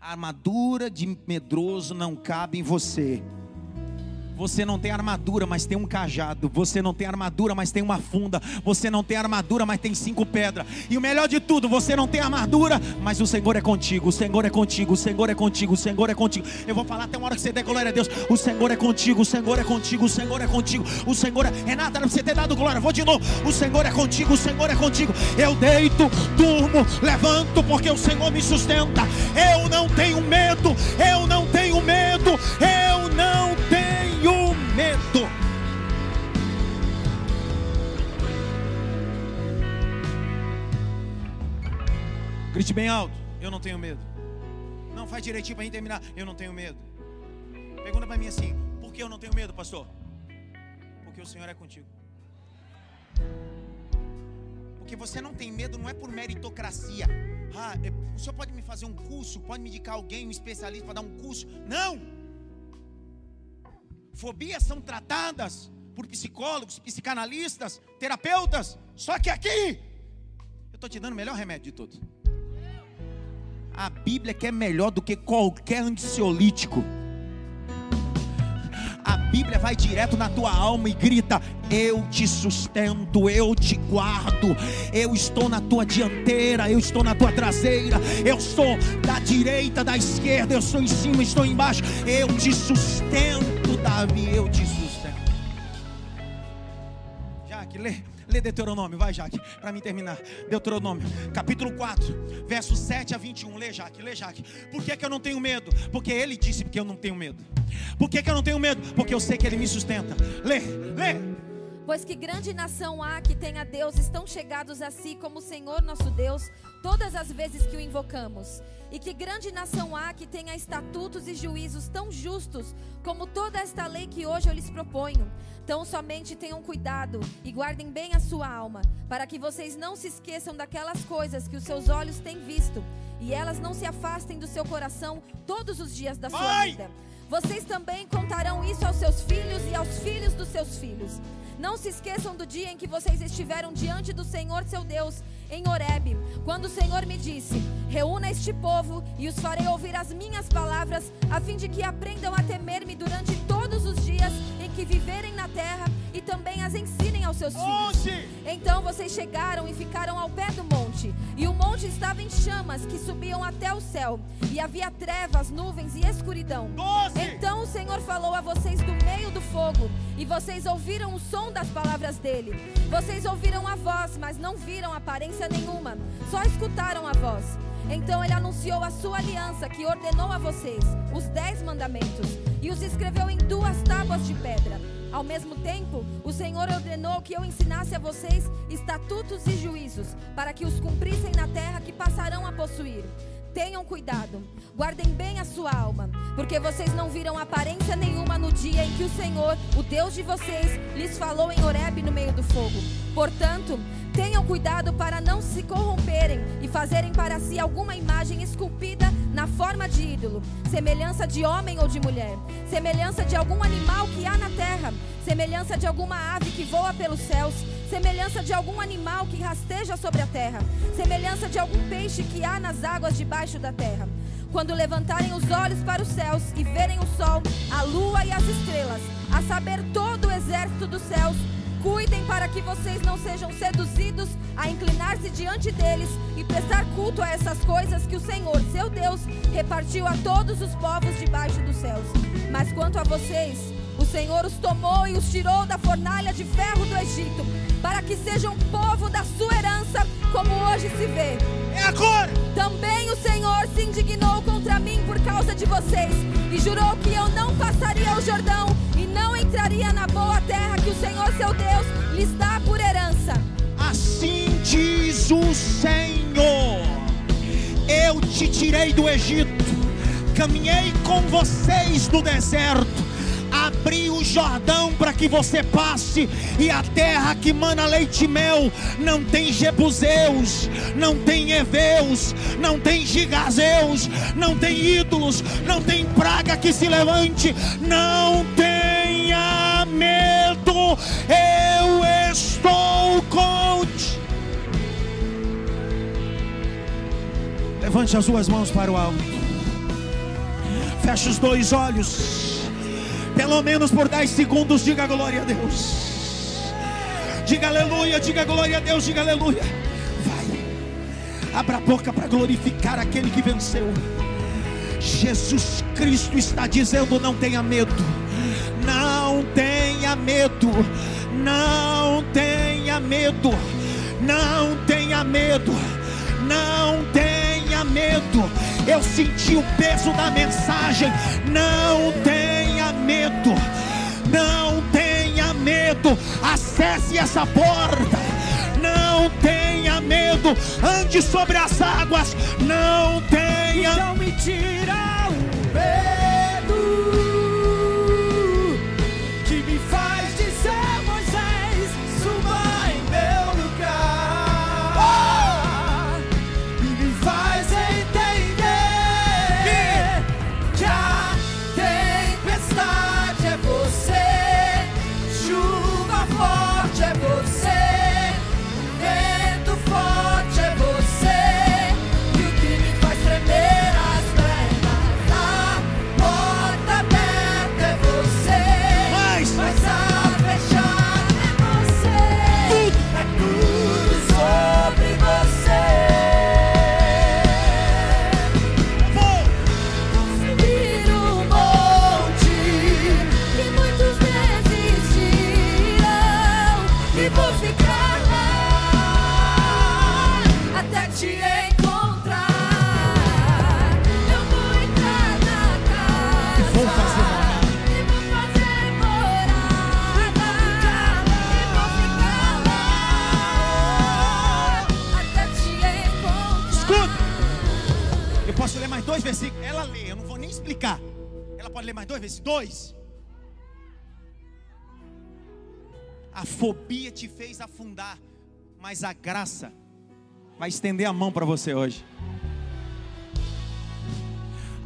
A armadura de medroso não cabe em você. Você não tem armadura, mas tem um cajado. Você não tem armadura, mas tem uma funda. Você não tem armadura, mas tem cinco pedras. E o melhor de tudo, você não tem armadura, mas o Senhor é contigo. O Senhor é contigo. O Senhor é contigo. O Senhor é contigo. Eu vou falar até uma hora que você der glória a Deus. O Senhor é contigo. O Senhor é contigo. O Senhor é contigo. O Senhor é. Renata, era pra você ter dado glória. Vou de novo. O Senhor é contigo. O Senhor é contigo. Eu deito, durmo, levanto, porque o Senhor me sustenta. Eu não tenho medo. Eu não tenho medo. Eu Grite bem alto. Eu não tenho medo. Não faz direitinho para gente terminar. Eu não tenho medo. Pergunta para mim assim: Por que eu não tenho medo, pastor? Porque o Senhor é contigo. Porque você não tem medo, não é por meritocracia. Ah, é, o senhor pode me fazer um curso, pode me indicar alguém, um especialista para dar um curso. Não! Fobias são tratadas por psicólogos, psicanalistas, terapeutas. Só que aqui, eu estou te dando o melhor remédio de todos. A Bíblia que é melhor do que qualquer ansiolítico. A Bíblia vai direto na tua alma e grita: Eu te sustento, eu te guardo, eu estou na tua dianteira, eu estou na tua traseira, eu sou da direita, da esquerda, eu sou em cima, estou embaixo, eu te sustento, Davi, eu te sustento. Jaque, lê. Lê Deuteronômio, vai, Jaque, para mim terminar. Deuteronômio, capítulo 4, versos 7 a 21. Lê, Jaque, lê, Jaque. Por que, que eu não tenho medo? Porque ele disse que eu não tenho medo. Por que, que eu não tenho medo? Porque eu sei que ele me sustenta. Lê, lê. Pois que grande nação há que tenha Deus estão chegados a si como o Senhor nosso Deus, todas as vezes que o invocamos. E que grande nação há que tenha estatutos e juízos tão justos como toda esta lei que hoje eu lhes proponho. Então somente tenham cuidado e guardem bem a sua alma, para que vocês não se esqueçam daquelas coisas que os seus olhos têm visto, e elas não se afastem do seu coração todos os dias da sua vida. Vocês também contarão isso aos seus filhos e aos filhos dos seus filhos. Não se esqueçam do dia em que vocês estiveram diante do Senhor seu Deus, em Horebe, quando o Senhor me disse: Reúna este povo e os farei ouvir as minhas palavras, a fim de que aprendam a temer-me durante todos os dias em que viverem na terra e também as ensinem aos seus filhos. Onde? Então vocês chegaram e ficaram ao pé do monte, e o monte estava em chamas que subiam até o céu, e havia trevas, nuvens e escuridão. Doze. Então o Senhor falou a vocês do meio do fogo, e vocês ouviram o som das palavras dele. Vocês ouviram a voz, mas não viram aparência nenhuma, só escutaram a voz. Então ele anunciou a sua aliança que ordenou a vocês, os dez mandamentos, e os escreveu em duas tábuas de pedra. Ao mesmo tempo, o Senhor ordenou que eu ensinasse a vocês estatutos e juízos, para que os cumprissem na terra que passarão a possuir. Tenham cuidado, guardem bem a sua alma, porque vocês não viram aparência nenhuma no dia em que o Senhor, o Deus de vocês, lhes falou em Horebe no meio do fogo. Portanto, tenham cuidado para não se corromperem e fazerem para si alguma imagem esculpida na forma de ídolo, semelhança de homem ou de mulher, semelhança de algum animal que há na terra, semelhança de alguma ave que voa pelos céus semelhança de algum animal que rasteja sobre a terra, semelhança de algum peixe que há nas águas debaixo da terra. Quando levantarem os olhos para os céus e verem o sol, a lua e as estrelas, a saber todo o exército dos céus, cuidem para que vocês não sejam seduzidos a inclinar-se diante deles e prestar culto a essas coisas que o Senhor, seu Deus, repartiu a todos os povos debaixo dos céus. Mas quanto a vocês, o Senhor os tomou e os tirou da fornalha de ferro do Egito, para que sejam povo da sua herança, como hoje se vê. É agora! Também o Senhor se indignou contra mim por causa de vocês, e jurou que eu não passaria o Jordão e não entraria na boa terra que o Senhor seu Deus lhes dá por herança. Assim diz o Senhor: Eu te tirei do Egito, caminhei com vocês no deserto abri o Jordão para que você passe, e a terra que mana leite e mel não tem jebuseus, não tem heveus, não tem gigazeus, não tem ídolos, não tem praga que se levante, não tenha medo, eu estou com ti. Levante as suas mãos para o alto. Feche os dois olhos. Pelo menos por 10 segundos, diga glória a Deus. Diga aleluia, diga glória a Deus, diga aleluia. Vai, abra a boca para glorificar aquele que venceu. Jesus Cristo está dizendo: não tenha medo, não tenha medo, não tenha medo, não tenha medo, não tenha medo. Eu senti o peso da mensagem. Não tenha medo. Não tenha medo. Acesse essa porta. Não tenha medo. Ande sobre as águas. Não tenha. Então me tira o medo. Dois. A fobia te fez afundar, mas a graça vai estender a mão para você hoje.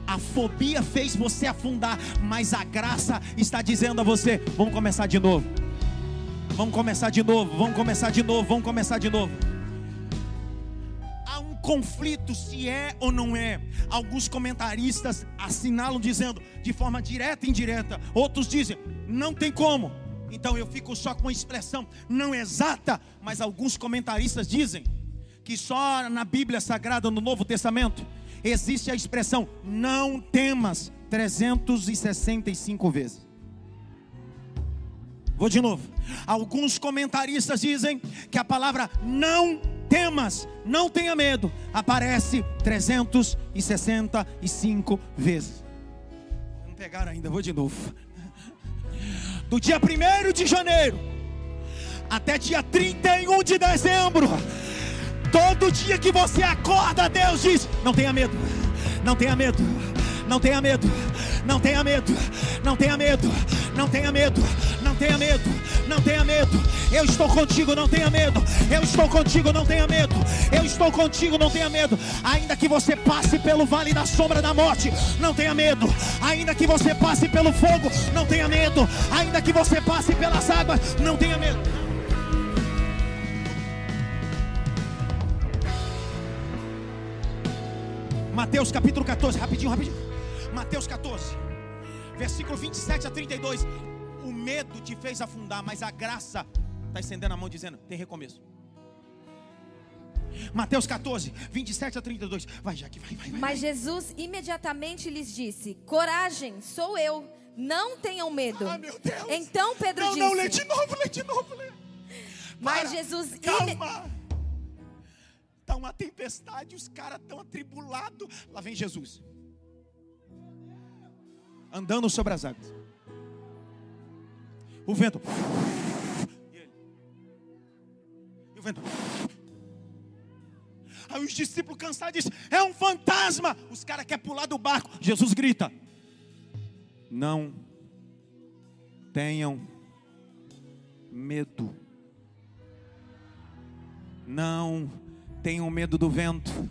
A fobia fez você afundar, mas a graça está dizendo a você: vamos começar de novo. Vamos começar de novo, vamos começar de novo, vamos começar de novo conflito se é ou não é. Alguns comentaristas assinalam dizendo de forma direta e indireta, outros dizem não tem como. Então eu fico só com a expressão não exata, mas alguns comentaristas dizem que só na Bíblia Sagrada no Novo Testamento existe a expressão não temas 365 vezes. Vou de novo. Alguns comentaristas dizem que a palavra não temas, não tenha medo, aparece 365 vezes. Não pegaram ainda, vou de novo. Do dia 1 de janeiro até dia 31 de dezembro, todo dia que você acorda, Deus diz: Não tenha medo, não tenha medo, não tenha medo, não tenha medo, não tenha medo, não tenha medo, não tenha medo, não tenha medo. Eu estou contigo, não tenha medo. Eu estou contigo, não tenha medo. Eu estou contigo, não tenha medo. Ainda que você passe pelo vale da sombra da morte, não tenha medo. Ainda que você passe pelo fogo, não tenha medo. Ainda que você passe pelas águas, não tenha medo. Mateus capítulo 14, rapidinho, rapidinho. Mateus 14, versículo 27 a 32. O medo te fez afundar, mas a graça está estendendo a mão dizendo: tem recomeço. Mateus 14, 27 a 32. Vai, Jaque, vai, vai, vai. Mas. Jesus imediatamente lhes disse: Coragem, sou eu, não tenham medo. Ah, meu Deus. Então Pedro Não, disse: não, lê de novo, lê de novo, lê. Mas Para. Jesus ime- Calma. Está uma tempestade, os caras estão atribulados. Lá vem Jesus. Andando sobre as águas. O vento. E ele. E o vento. Aí os discípulos cansados dizem: É um fantasma. Os caras querem pular do barco. Jesus grita: Não tenham medo. Não tenham medo do vento.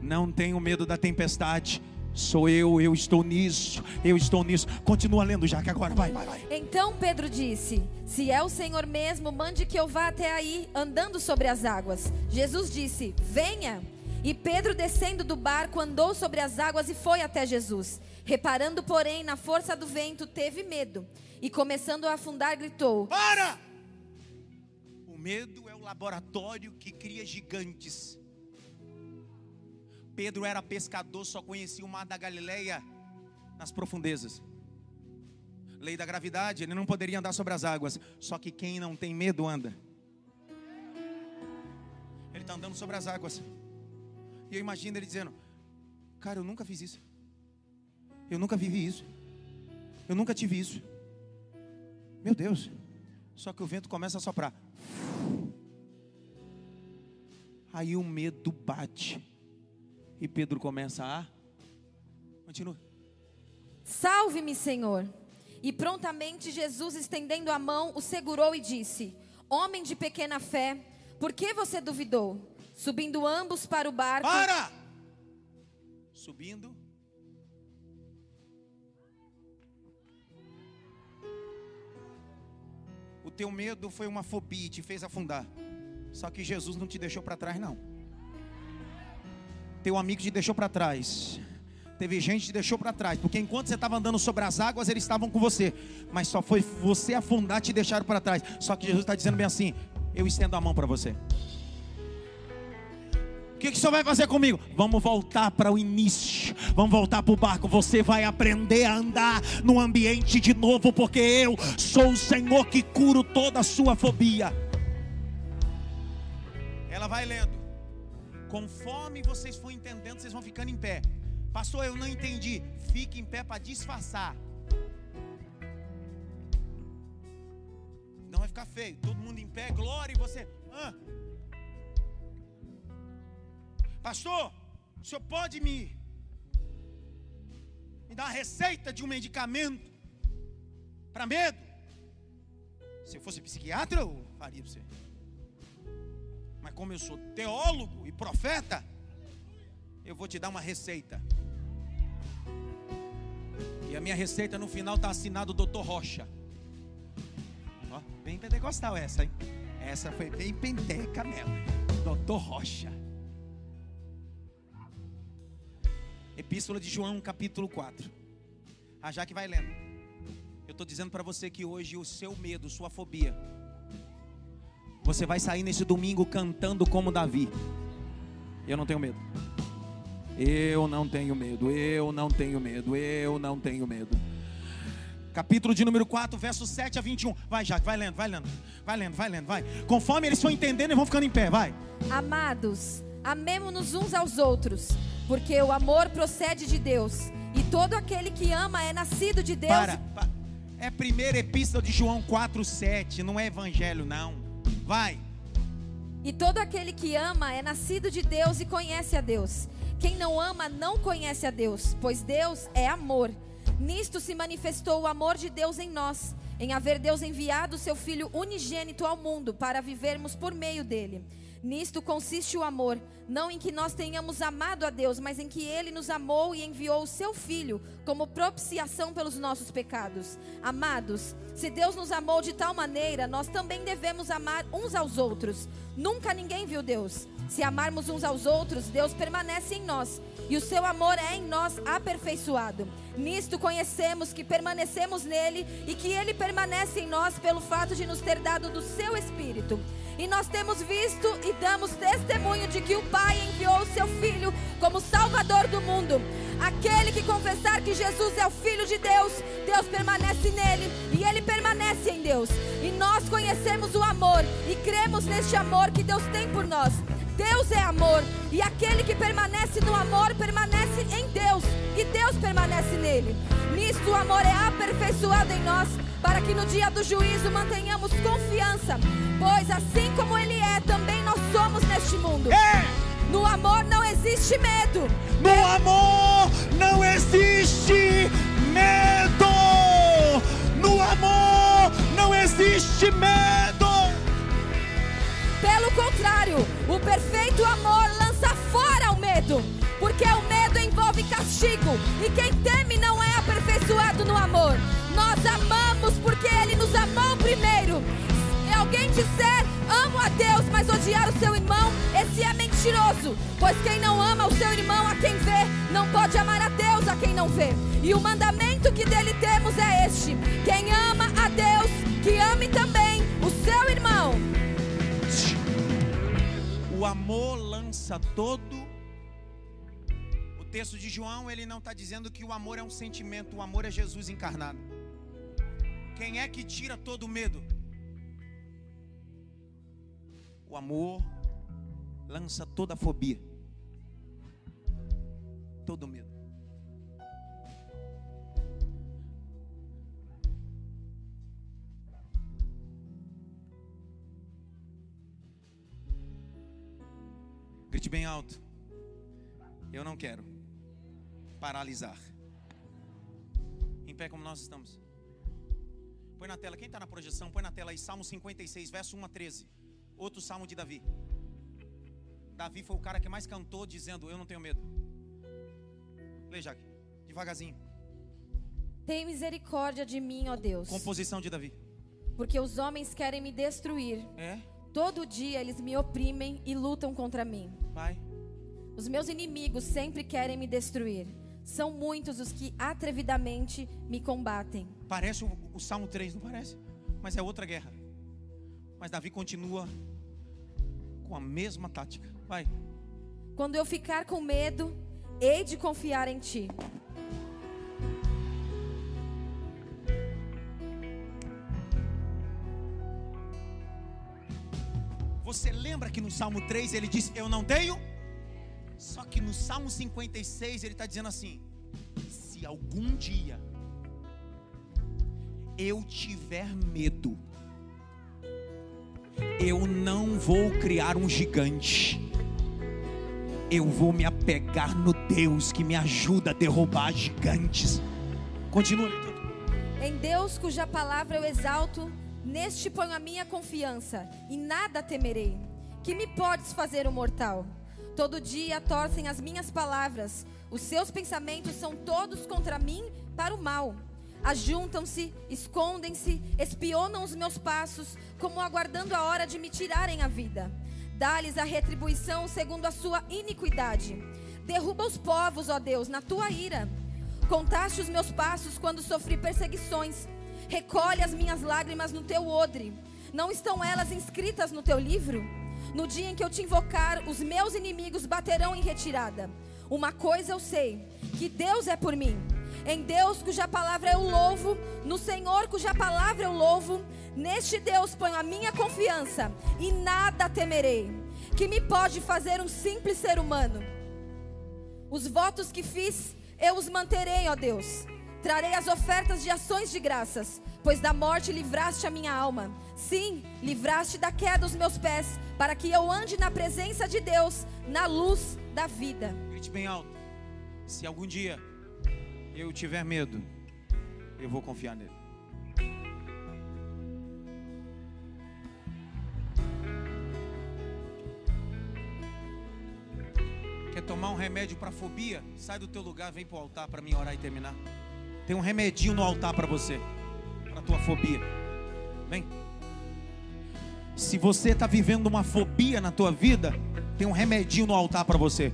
Não tenham medo da tempestade. Sou eu, eu estou nisso, eu estou nisso. Continua lendo já que agora vai, vai, vai. Então Pedro disse: Se é o Senhor mesmo, mande que eu vá até aí, andando sobre as águas. Jesus disse: Venha. E Pedro, descendo do barco, andou sobre as águas e foi até Jesus. Reparando, porém, na força do vento, teve medo. E começando a afundar, gritou: Para! O medo é o laboratório que cria gigantes. Pedro era pescador, só conhecia o mar da Galileia nas profundezas. Lei da gravidade, ele não poderia andar sobre as águas. Só que quem não tem medo anda. Ele está andando sobre as águas. E eu imagino ele dizendo: Cara, eu nunca fiz isso. Eu nunca vivi isso. Eu nunca tive isso. Meu Deus. Só que o vento começa a soprar. Aí o medo bate. E Pedro começa a. Continua. Salve-me, Senhor. E prontamente Jesus, estendendo a mão, o segurou e disse: Homem de pequena fé, por que você duvidou? Subindo ambos para o barco. Para! Subindo. O teu medo foi uma fobia e te fez afundar. Só que Jesus não te deixou para trás, não. Teu amigo te deixou para trás. Teve gente que te deixou para trás, porque enquanto você estava andando sobre as águas, eles estavam com você. Mas só foi você afundar te deixaram para trás. Só que Jesus está dizendo bem assim: Eu estendo a mão para você. O que, que o senhor vai fazer comigo? Vamos voltar para o início. Vamos voltar para o barco. Você vai aprender a andar no ambiente de novo, porque eu sou o Senhor que curo toda a sua fobia. Ela vai lendo. Conforme vocês for entendendo, vocês vão ficando em pé. Pastor, eu não entendi. Fique em pé para disfarçar. Não vai ficar feio. Todo mundo em pé, glória, e você. Ah. Pastor, o senhor pode me, me dar uma receita de um medicamento para medo? Se eu fosse psiquiatra, eu faria para você. Mas como eu sou teólogo e profeta, eu vou te dar uma receita. E a minha receita no final está assinado Dr. Rocha. Ó, bem pentecostal essa, hein? Essa foi bem penteca mesmo. Dr. Rocha. Epístola de João, capítulo 4. A Jaque vai lendo. Eu estou dizendo para você que hoje o seu medo, sua fobia, você vai sair nesse domingo cantando como Davi. Eu não tenho medo. Eu não tenho medo. Eu não tenho medo. Eu não tenho medo. Capítulo de número 4, versos 7 a 21. Vai, Jaque, vai lendo, vai lendo. Vai lendo, vai lendo, vai. Conforme eles vão entendendo, eles vão ficando em pé, vai. Amados, amemo-nos uns aos outros, porque o amor procede de Deus, e todo aquele que ama é nascido de Deus. Para, pa- É a primeira epístola de João 4, 7. Não é evangelho, não. Vai. E todo aquele que ama é nascido de Deus e conhece a Deus. Quem não ama não conhece a Deus, pois Deus é amor. Nisto se manifestou o amor de Deus em nós, em haver Deus enviado seu Filho unigênito ao mundo para vivermos por meio dele. Nisto consiste o amor, não em que nós tenhamos amado a Deus, mas em que Ele nos amou e enviou o Seu Filho como propiciação pelos nossos pecados. Amados, se Deus nos amou de tal maneira, nós também devemos amar uns aos outros. Nunca ninguém viu Deus. Se amarmos uns aos outros, Deus permanece em nós e o seu amor é em nós aperfeiçoado. Nisto conhecemos que permanecemos nele e que ele permanece em nós pelo fato de nos ter dado do seu Espírito. E nós temos visto e damos testemunho de que o Pai enviou o seu Filho como Salvador do mundo. Aquele que confessar que Jesus é o Filho de Deus, Deus permanece nele e ele permanece em Deus. E nós conhecemos o amor e cremos neste amor que Deus tem por nós. Deus é amor e aquele que permanece no amor permanece em Deus e Deus permanece nele. Nisto o amor é aperfeiçoado em nós para que no dia do juízo mantenhamos confiança, pois assim como ele é, também nós somos neste mundo. É! No amor não existe medo. No amor não existe medo. No amor não existe medo. E quem teme não é aperfeiçoado no amor. Nós amamos porque ele nos amou primeiro. Se alguém disser amo a Deus, mas odiar o seu irmão, esse é mentiroso. Pois quem não ama o seu irmão a quem vê, não pode amar a Deus a quem não vê. E o mandamento que dele temos é este: quem ama a Deus, que ame também o seu irmão. O amor lança todo. Texto de João, ele não está dizendo que o amor é um sentimento, o amor é Jesus encarnado. Quem é que tira todo o medo? O amor lança toda a fobia, todo o medo. Grite bem alto. Eu não quero paralisar. Em pé como nós estamos. Põe na tela, quem está na projeção, põe na tela aí Salmo 56, verso 1 a 13. Outro salmo de Davi. Davi foi o cara que mais cantou dizendo: Eu não tenho medo. Lê, Jaque, devagarzinho. Tem misericórdia de mim, ó Deus, Composição de Davi. porque os homens querem me destruir. É, Todo dia eles me oprimem e lutam contra mim. vai. Os meus inimigos sempre querem me destruir. São muitos os que atrevidamente me combatem. Parece o, o Salmo 3, não parece? Mas é outra guerra. Mas Davi continua com a mesma tática. Vai. Quando eu ficar com medo, hei de confiar em ti. Você lembra que no Salmo 3 ele disse: Eu não tenho? Só que no Salmo 56 ele está dizendo assim: Se algum dia eu tiver medo, eu não vou criar um gigante. Eu vou me apegar no Deus que me ajuda a derrubar gigantes. Continua. Em Deus, cuja palavra eu exalto, neste ponho a minha confiança, e nada temerei. Que me podes fazer o mortal? Todo dia torcem as minhas palavras, os seus pensamentos são todos contra mim para o mal. Ajuntam-se, escondem-se, espionam os meus passos, como aguardando a hora de me tirarem a vida. Dá-lhes a retribuição segundo a sua iniquidade. Derruba os povos, ó Deus, na tua ira. Contaste os meus passos quando sofri perseguições. Recolhe as minhas lágrimas no teu odre. Não estão elas inscritas no teu livro? No dia em que eu te invocar, os meus inimigos baterão em retirada. Uma coisa eu sei: que Deus é por mim. Em Deus, cuja palavra eu louvo, no Senhor, cuja palavra eu louvo, neste Deus ponho a minha confiança e nada temerei. Que me pode fazer um simples ser humano? Os votos que fiz, eu os manterei, ó Deus. Trarei as ofertas de ações de graças, pois da morte livraste a minha alma. Sim, livraste da queda dos meus pés, para que eu ande na presença de Deus, na luz da vida. Grite bem alto. Se algum dia eu tiver medo, eu vou confiar nele. Quer tomar um remédio para fobia? Sai do teu lugar, vem para o altar para mim orar e terminar. Tem um remedinho no altar para você, tua fobia. Vem. Se você está vivendo uma fobia na tua vida, tem um remedinho no altar para você.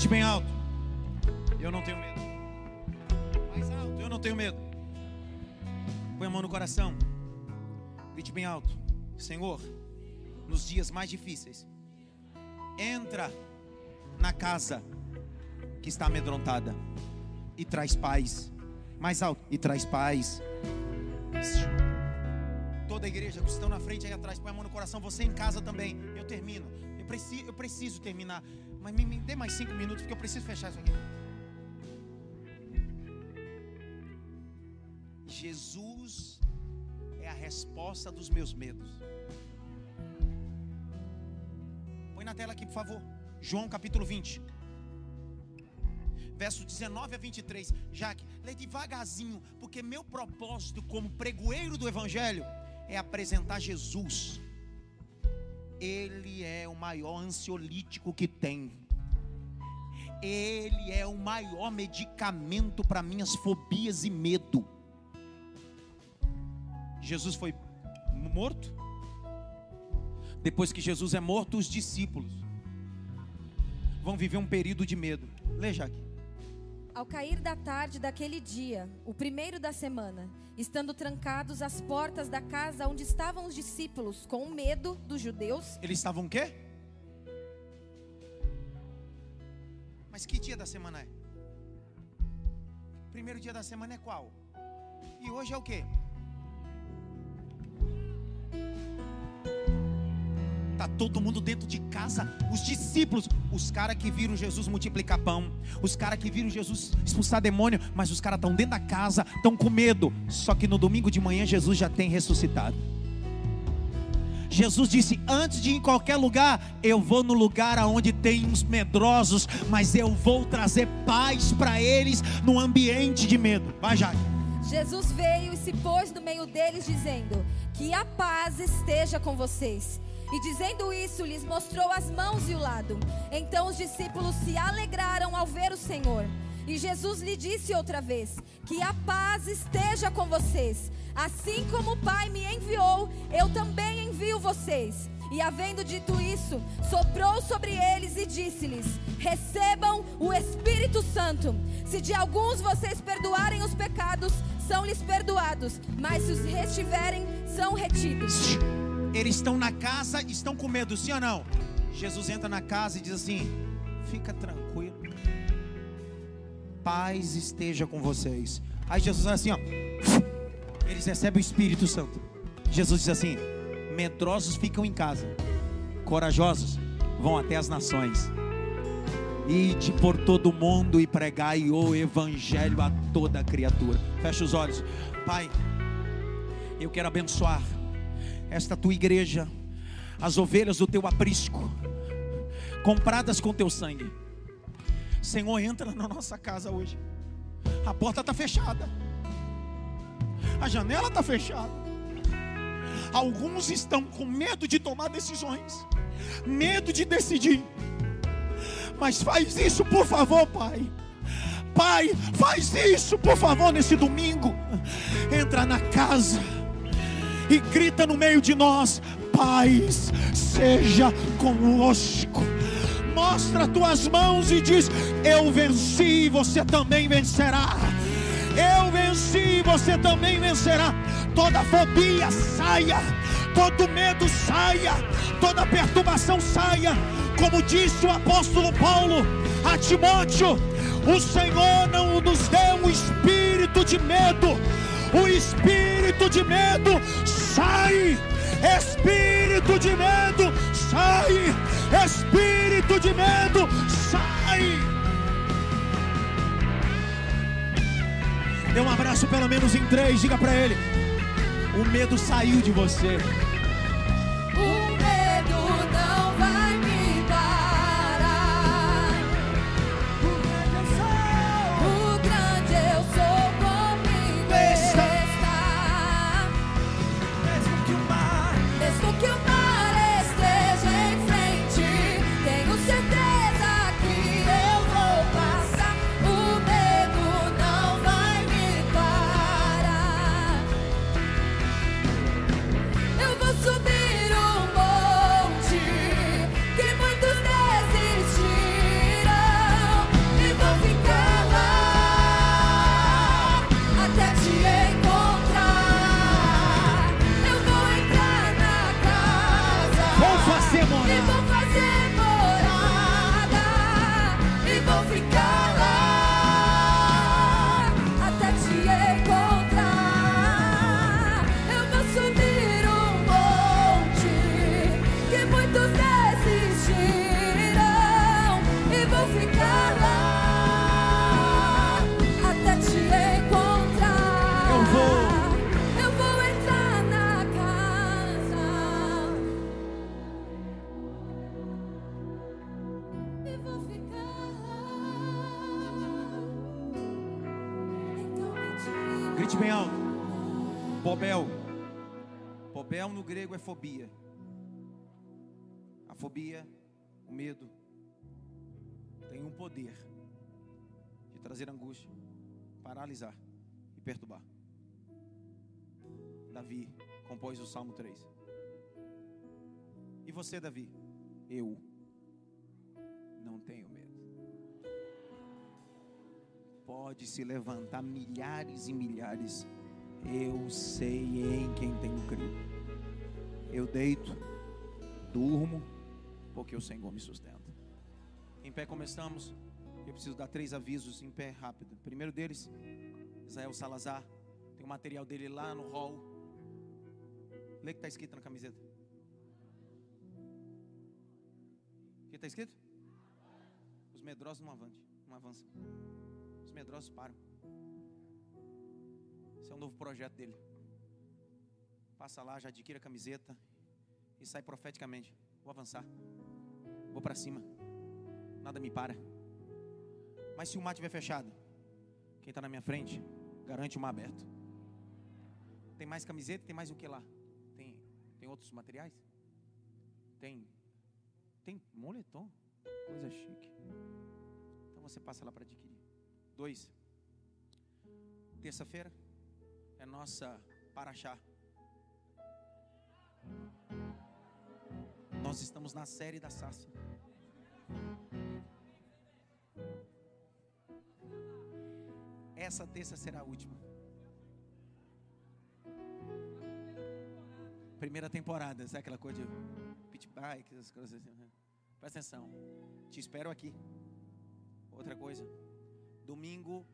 Grite bem alto. Eu não tenho medo. Mais alto, eu não tenho medo. Põe a mão no coração. Grite bem alto. Senhor, nos dias mais difíceis, entra na casa que está amedrontada e traz paz. Mais alto, e traz paz. Toda a igreja que estão na frente aí atrás, põe a mão no coração. Você em casa também. Eu termino. Eu preciso, eu preciso terminar. Mas me, me dê mais cinco minutos, porque eu preciso fechar isso aqui. Jesus é a resposta dos meus medos. Põe na tela aqui, por favor. João capítulo 20. Versos 19 a 23. Jaque, lê devagarzinho, porque meu propósito como pregoeiro do Evangelho é apresentar Jesus. Ele é o maior ansiolítico que tem. Ele é o maior medicamento para minhas fobias e medo. Jesus foi morto. Depois que Jesus é morto, os discípulos vão viver um período de medo. Lê, Jaque. Ao cair da tarde daquele dia, o primeiro da semana, estando trancados as portas da casa onde estavam os discípulos, com medo dos judeus, Eles estavam o quê? Mas que dia da semana é? Primeiro dia da semana é qual? E hoje é o quê? Tá todo mundo dentro de casa, os discípulos, os caras que viram Jesus multiplicar pão, os caras que viram Jesus expulsar demônio, mas os caras estão dentro da casa, estão com medo. Só que no domingo de manhã Jesus já tem ressuscitado. Jesus disse: Antes de ir em qualquer lugar, eu vou no lugar aonde tem uns medrosos, mas eu vou trazer paz para eles no ambiente de medo. Vai, Jaque. Jesus veio e se pôs no meio deles, dizendo: Que a paz esteja com vocês. E dizendo isso, lhes mostrou as mãos e o lado. Então os discípulos se alegraram ao ver o Senhor. E Jesus lhe disse outra vez: Que a paz esteja com vocês. Assim como o Pai me enviou, eu também envio vocês. E havendo dito isso, soprou sobre eles e disse-lhes: Recebam o Espírito Santo. Se de alguns vocês perdoarem os pecados, são-lhes perdoados. Mas se os retiverem, são retidos. Eles estão na casa, estão com medo, sim ou não? Jesus entra na casa e diz assim: Fica tranquilo, paz esteja com vocês. Aí Jesus fala assim: ó, eles recebem o Espírito Santo. Jesus diz assim: Medrosos ficam em casa, corajosos vão até as nações. Ide por todo mundo e pregai o evangelho a toda criatura. Fecha os olhos. Pai, eu quero abençoar esta tua igreja, as ovelhas do teu aprisco, compradas com teu sangue. Senhor, entra na nossa casa hoje. A porta está fechada. A janela está fechada. Alguns estão com medo de tomar decisões, medo de decidir. Mas faz isso, por favor, Pai. Pai, faz isso, por favor, nesse domingo. Entra na casa e grita no meio de nós: Paz seja conosco. Mostra tuas mãos e diz: Eu venci, você também vencerá. Eu venci, você também vencerá. Toda fobia saia, todo medo saia, toda perturbação saia. Como disse o apóstolo Paulo a Timóteo: O Senhor não nos deu um espírito de medo, o espírito de medo sai. Espírito de medo, sai! Espírito de medo, sai! Dê um abraço pelo menos em três, diga para ele: o medo saiu de você. O medo não fobia. A fobia, o medo, tem um poder de trazer angústia, paralisar e perturbar. Davi compôs o Salmo 3. E você, Davi? Eu não tenho medo. Pode se levantar milhares e milhares. Eu sei em quem tenho crido. Eu deito, durmo, porque o Senhor me sustenta. Em pé como estamos, eu preciso dar três avisos em pé rápido. Primeiro deles, Israel Salazar. Tem o material dele lá no hall. Lê que está escrito na camiseta. O que está escrito? Os medrosos não avançam. Não avançam. Os medrosos param. Esse é um novo projeto dele. Passa lá, já adquire a camiseta e sai profeticamente. Vou avançar. Vou para cima. Nada me para. Mas se o mar estiver fechado, quem está na minha frente garante o mar aberto. Tem mais camiseta? Tem mais o que lá? Tem, tem outros materiais? Tem. Tem moletom? Coisa chique. Então você passa lá para adquirir. Dois. Terça-feira é nossa Paraxá. Nós estamos na série da Sácia. Essa terça será a última. Primeira temporada, sabe aquela coisa de pit bike, essas coisas assim. né? Presta atenção. Te espero aqui. Outra coisa. Domingo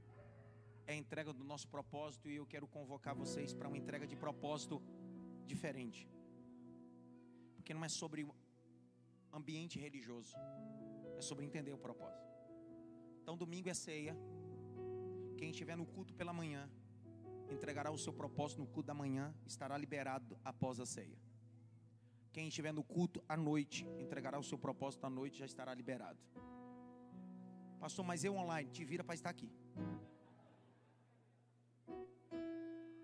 é a entrega do nosso propósito e eu quero convocar vocês para uma entrega de propósito diferente. Porque não é sobre ambiente religioso, é sobre entender o propósito. Então, domingo é ceia. Quem estiver no culto pela manhã, entregará o seu propósito no culto da manhã, estará liberado após a ceia. Quem estiver no culto à noite, entregará o seu propósito à noite, já estará liberado. Pastor, mas eu online, te vira para estar aqui.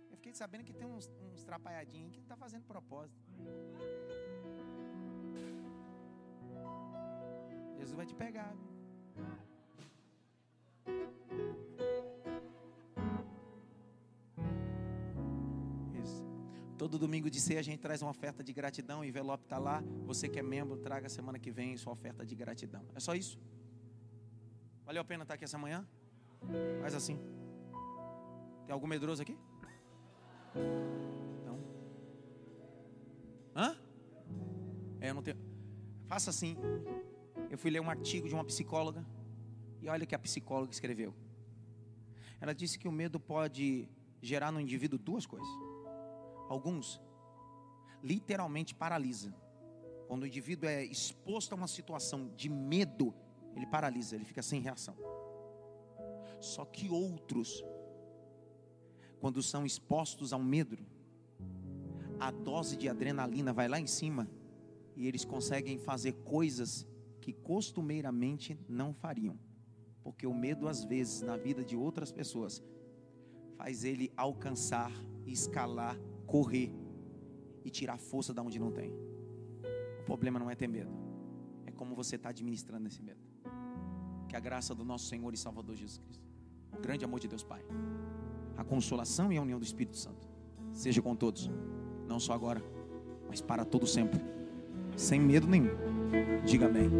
Eu fiquei sabendo que tem uns, uns trapalhadinhos que não tá fazendo propósito. Jesus vai te pegar. Isso. Todo domingo de ceia a gente traz uma oferta de gratidão, o envelope está lá. Você que é membro, traga semana que vem sua oferta de gratidão. É só isso. Valeu a pena estar aqui essa manhã? Faz assim. Tem algum medroso aqui? Não. Hã? É, eu não tenho. Faça assim. Eu fui ler um artigo de uma psicóloga. E olha o que a psicóloga escreveu. Ela disse que o medo pode gerar no indivíduo duas coisas. Alguns literalmente paralisa. Quando o indivíduo é exposto a uma situação de medo, ele paralisa, ele fica sem reação. Só que outros, quando são expostos ao medo, a dose de adrenalina vai lá em cima e eles conseguem fazer coisas que costumeiramente não fariam. Porque o medo, às vezes, na vida de outras pessoas, faz ele alcançar, escalar, correr e tirar força da onde não tem. O problema não é ter medo, é como você está administrando esse medo. Que a graça do nosso Senhor e Salvador Jesus Cristo, o grande amor de Deus Pai, a consolação e a união do Espírito Santo, seja com todos, não só agora, mas para todo sempre, sem medo nenhum. Diga amém.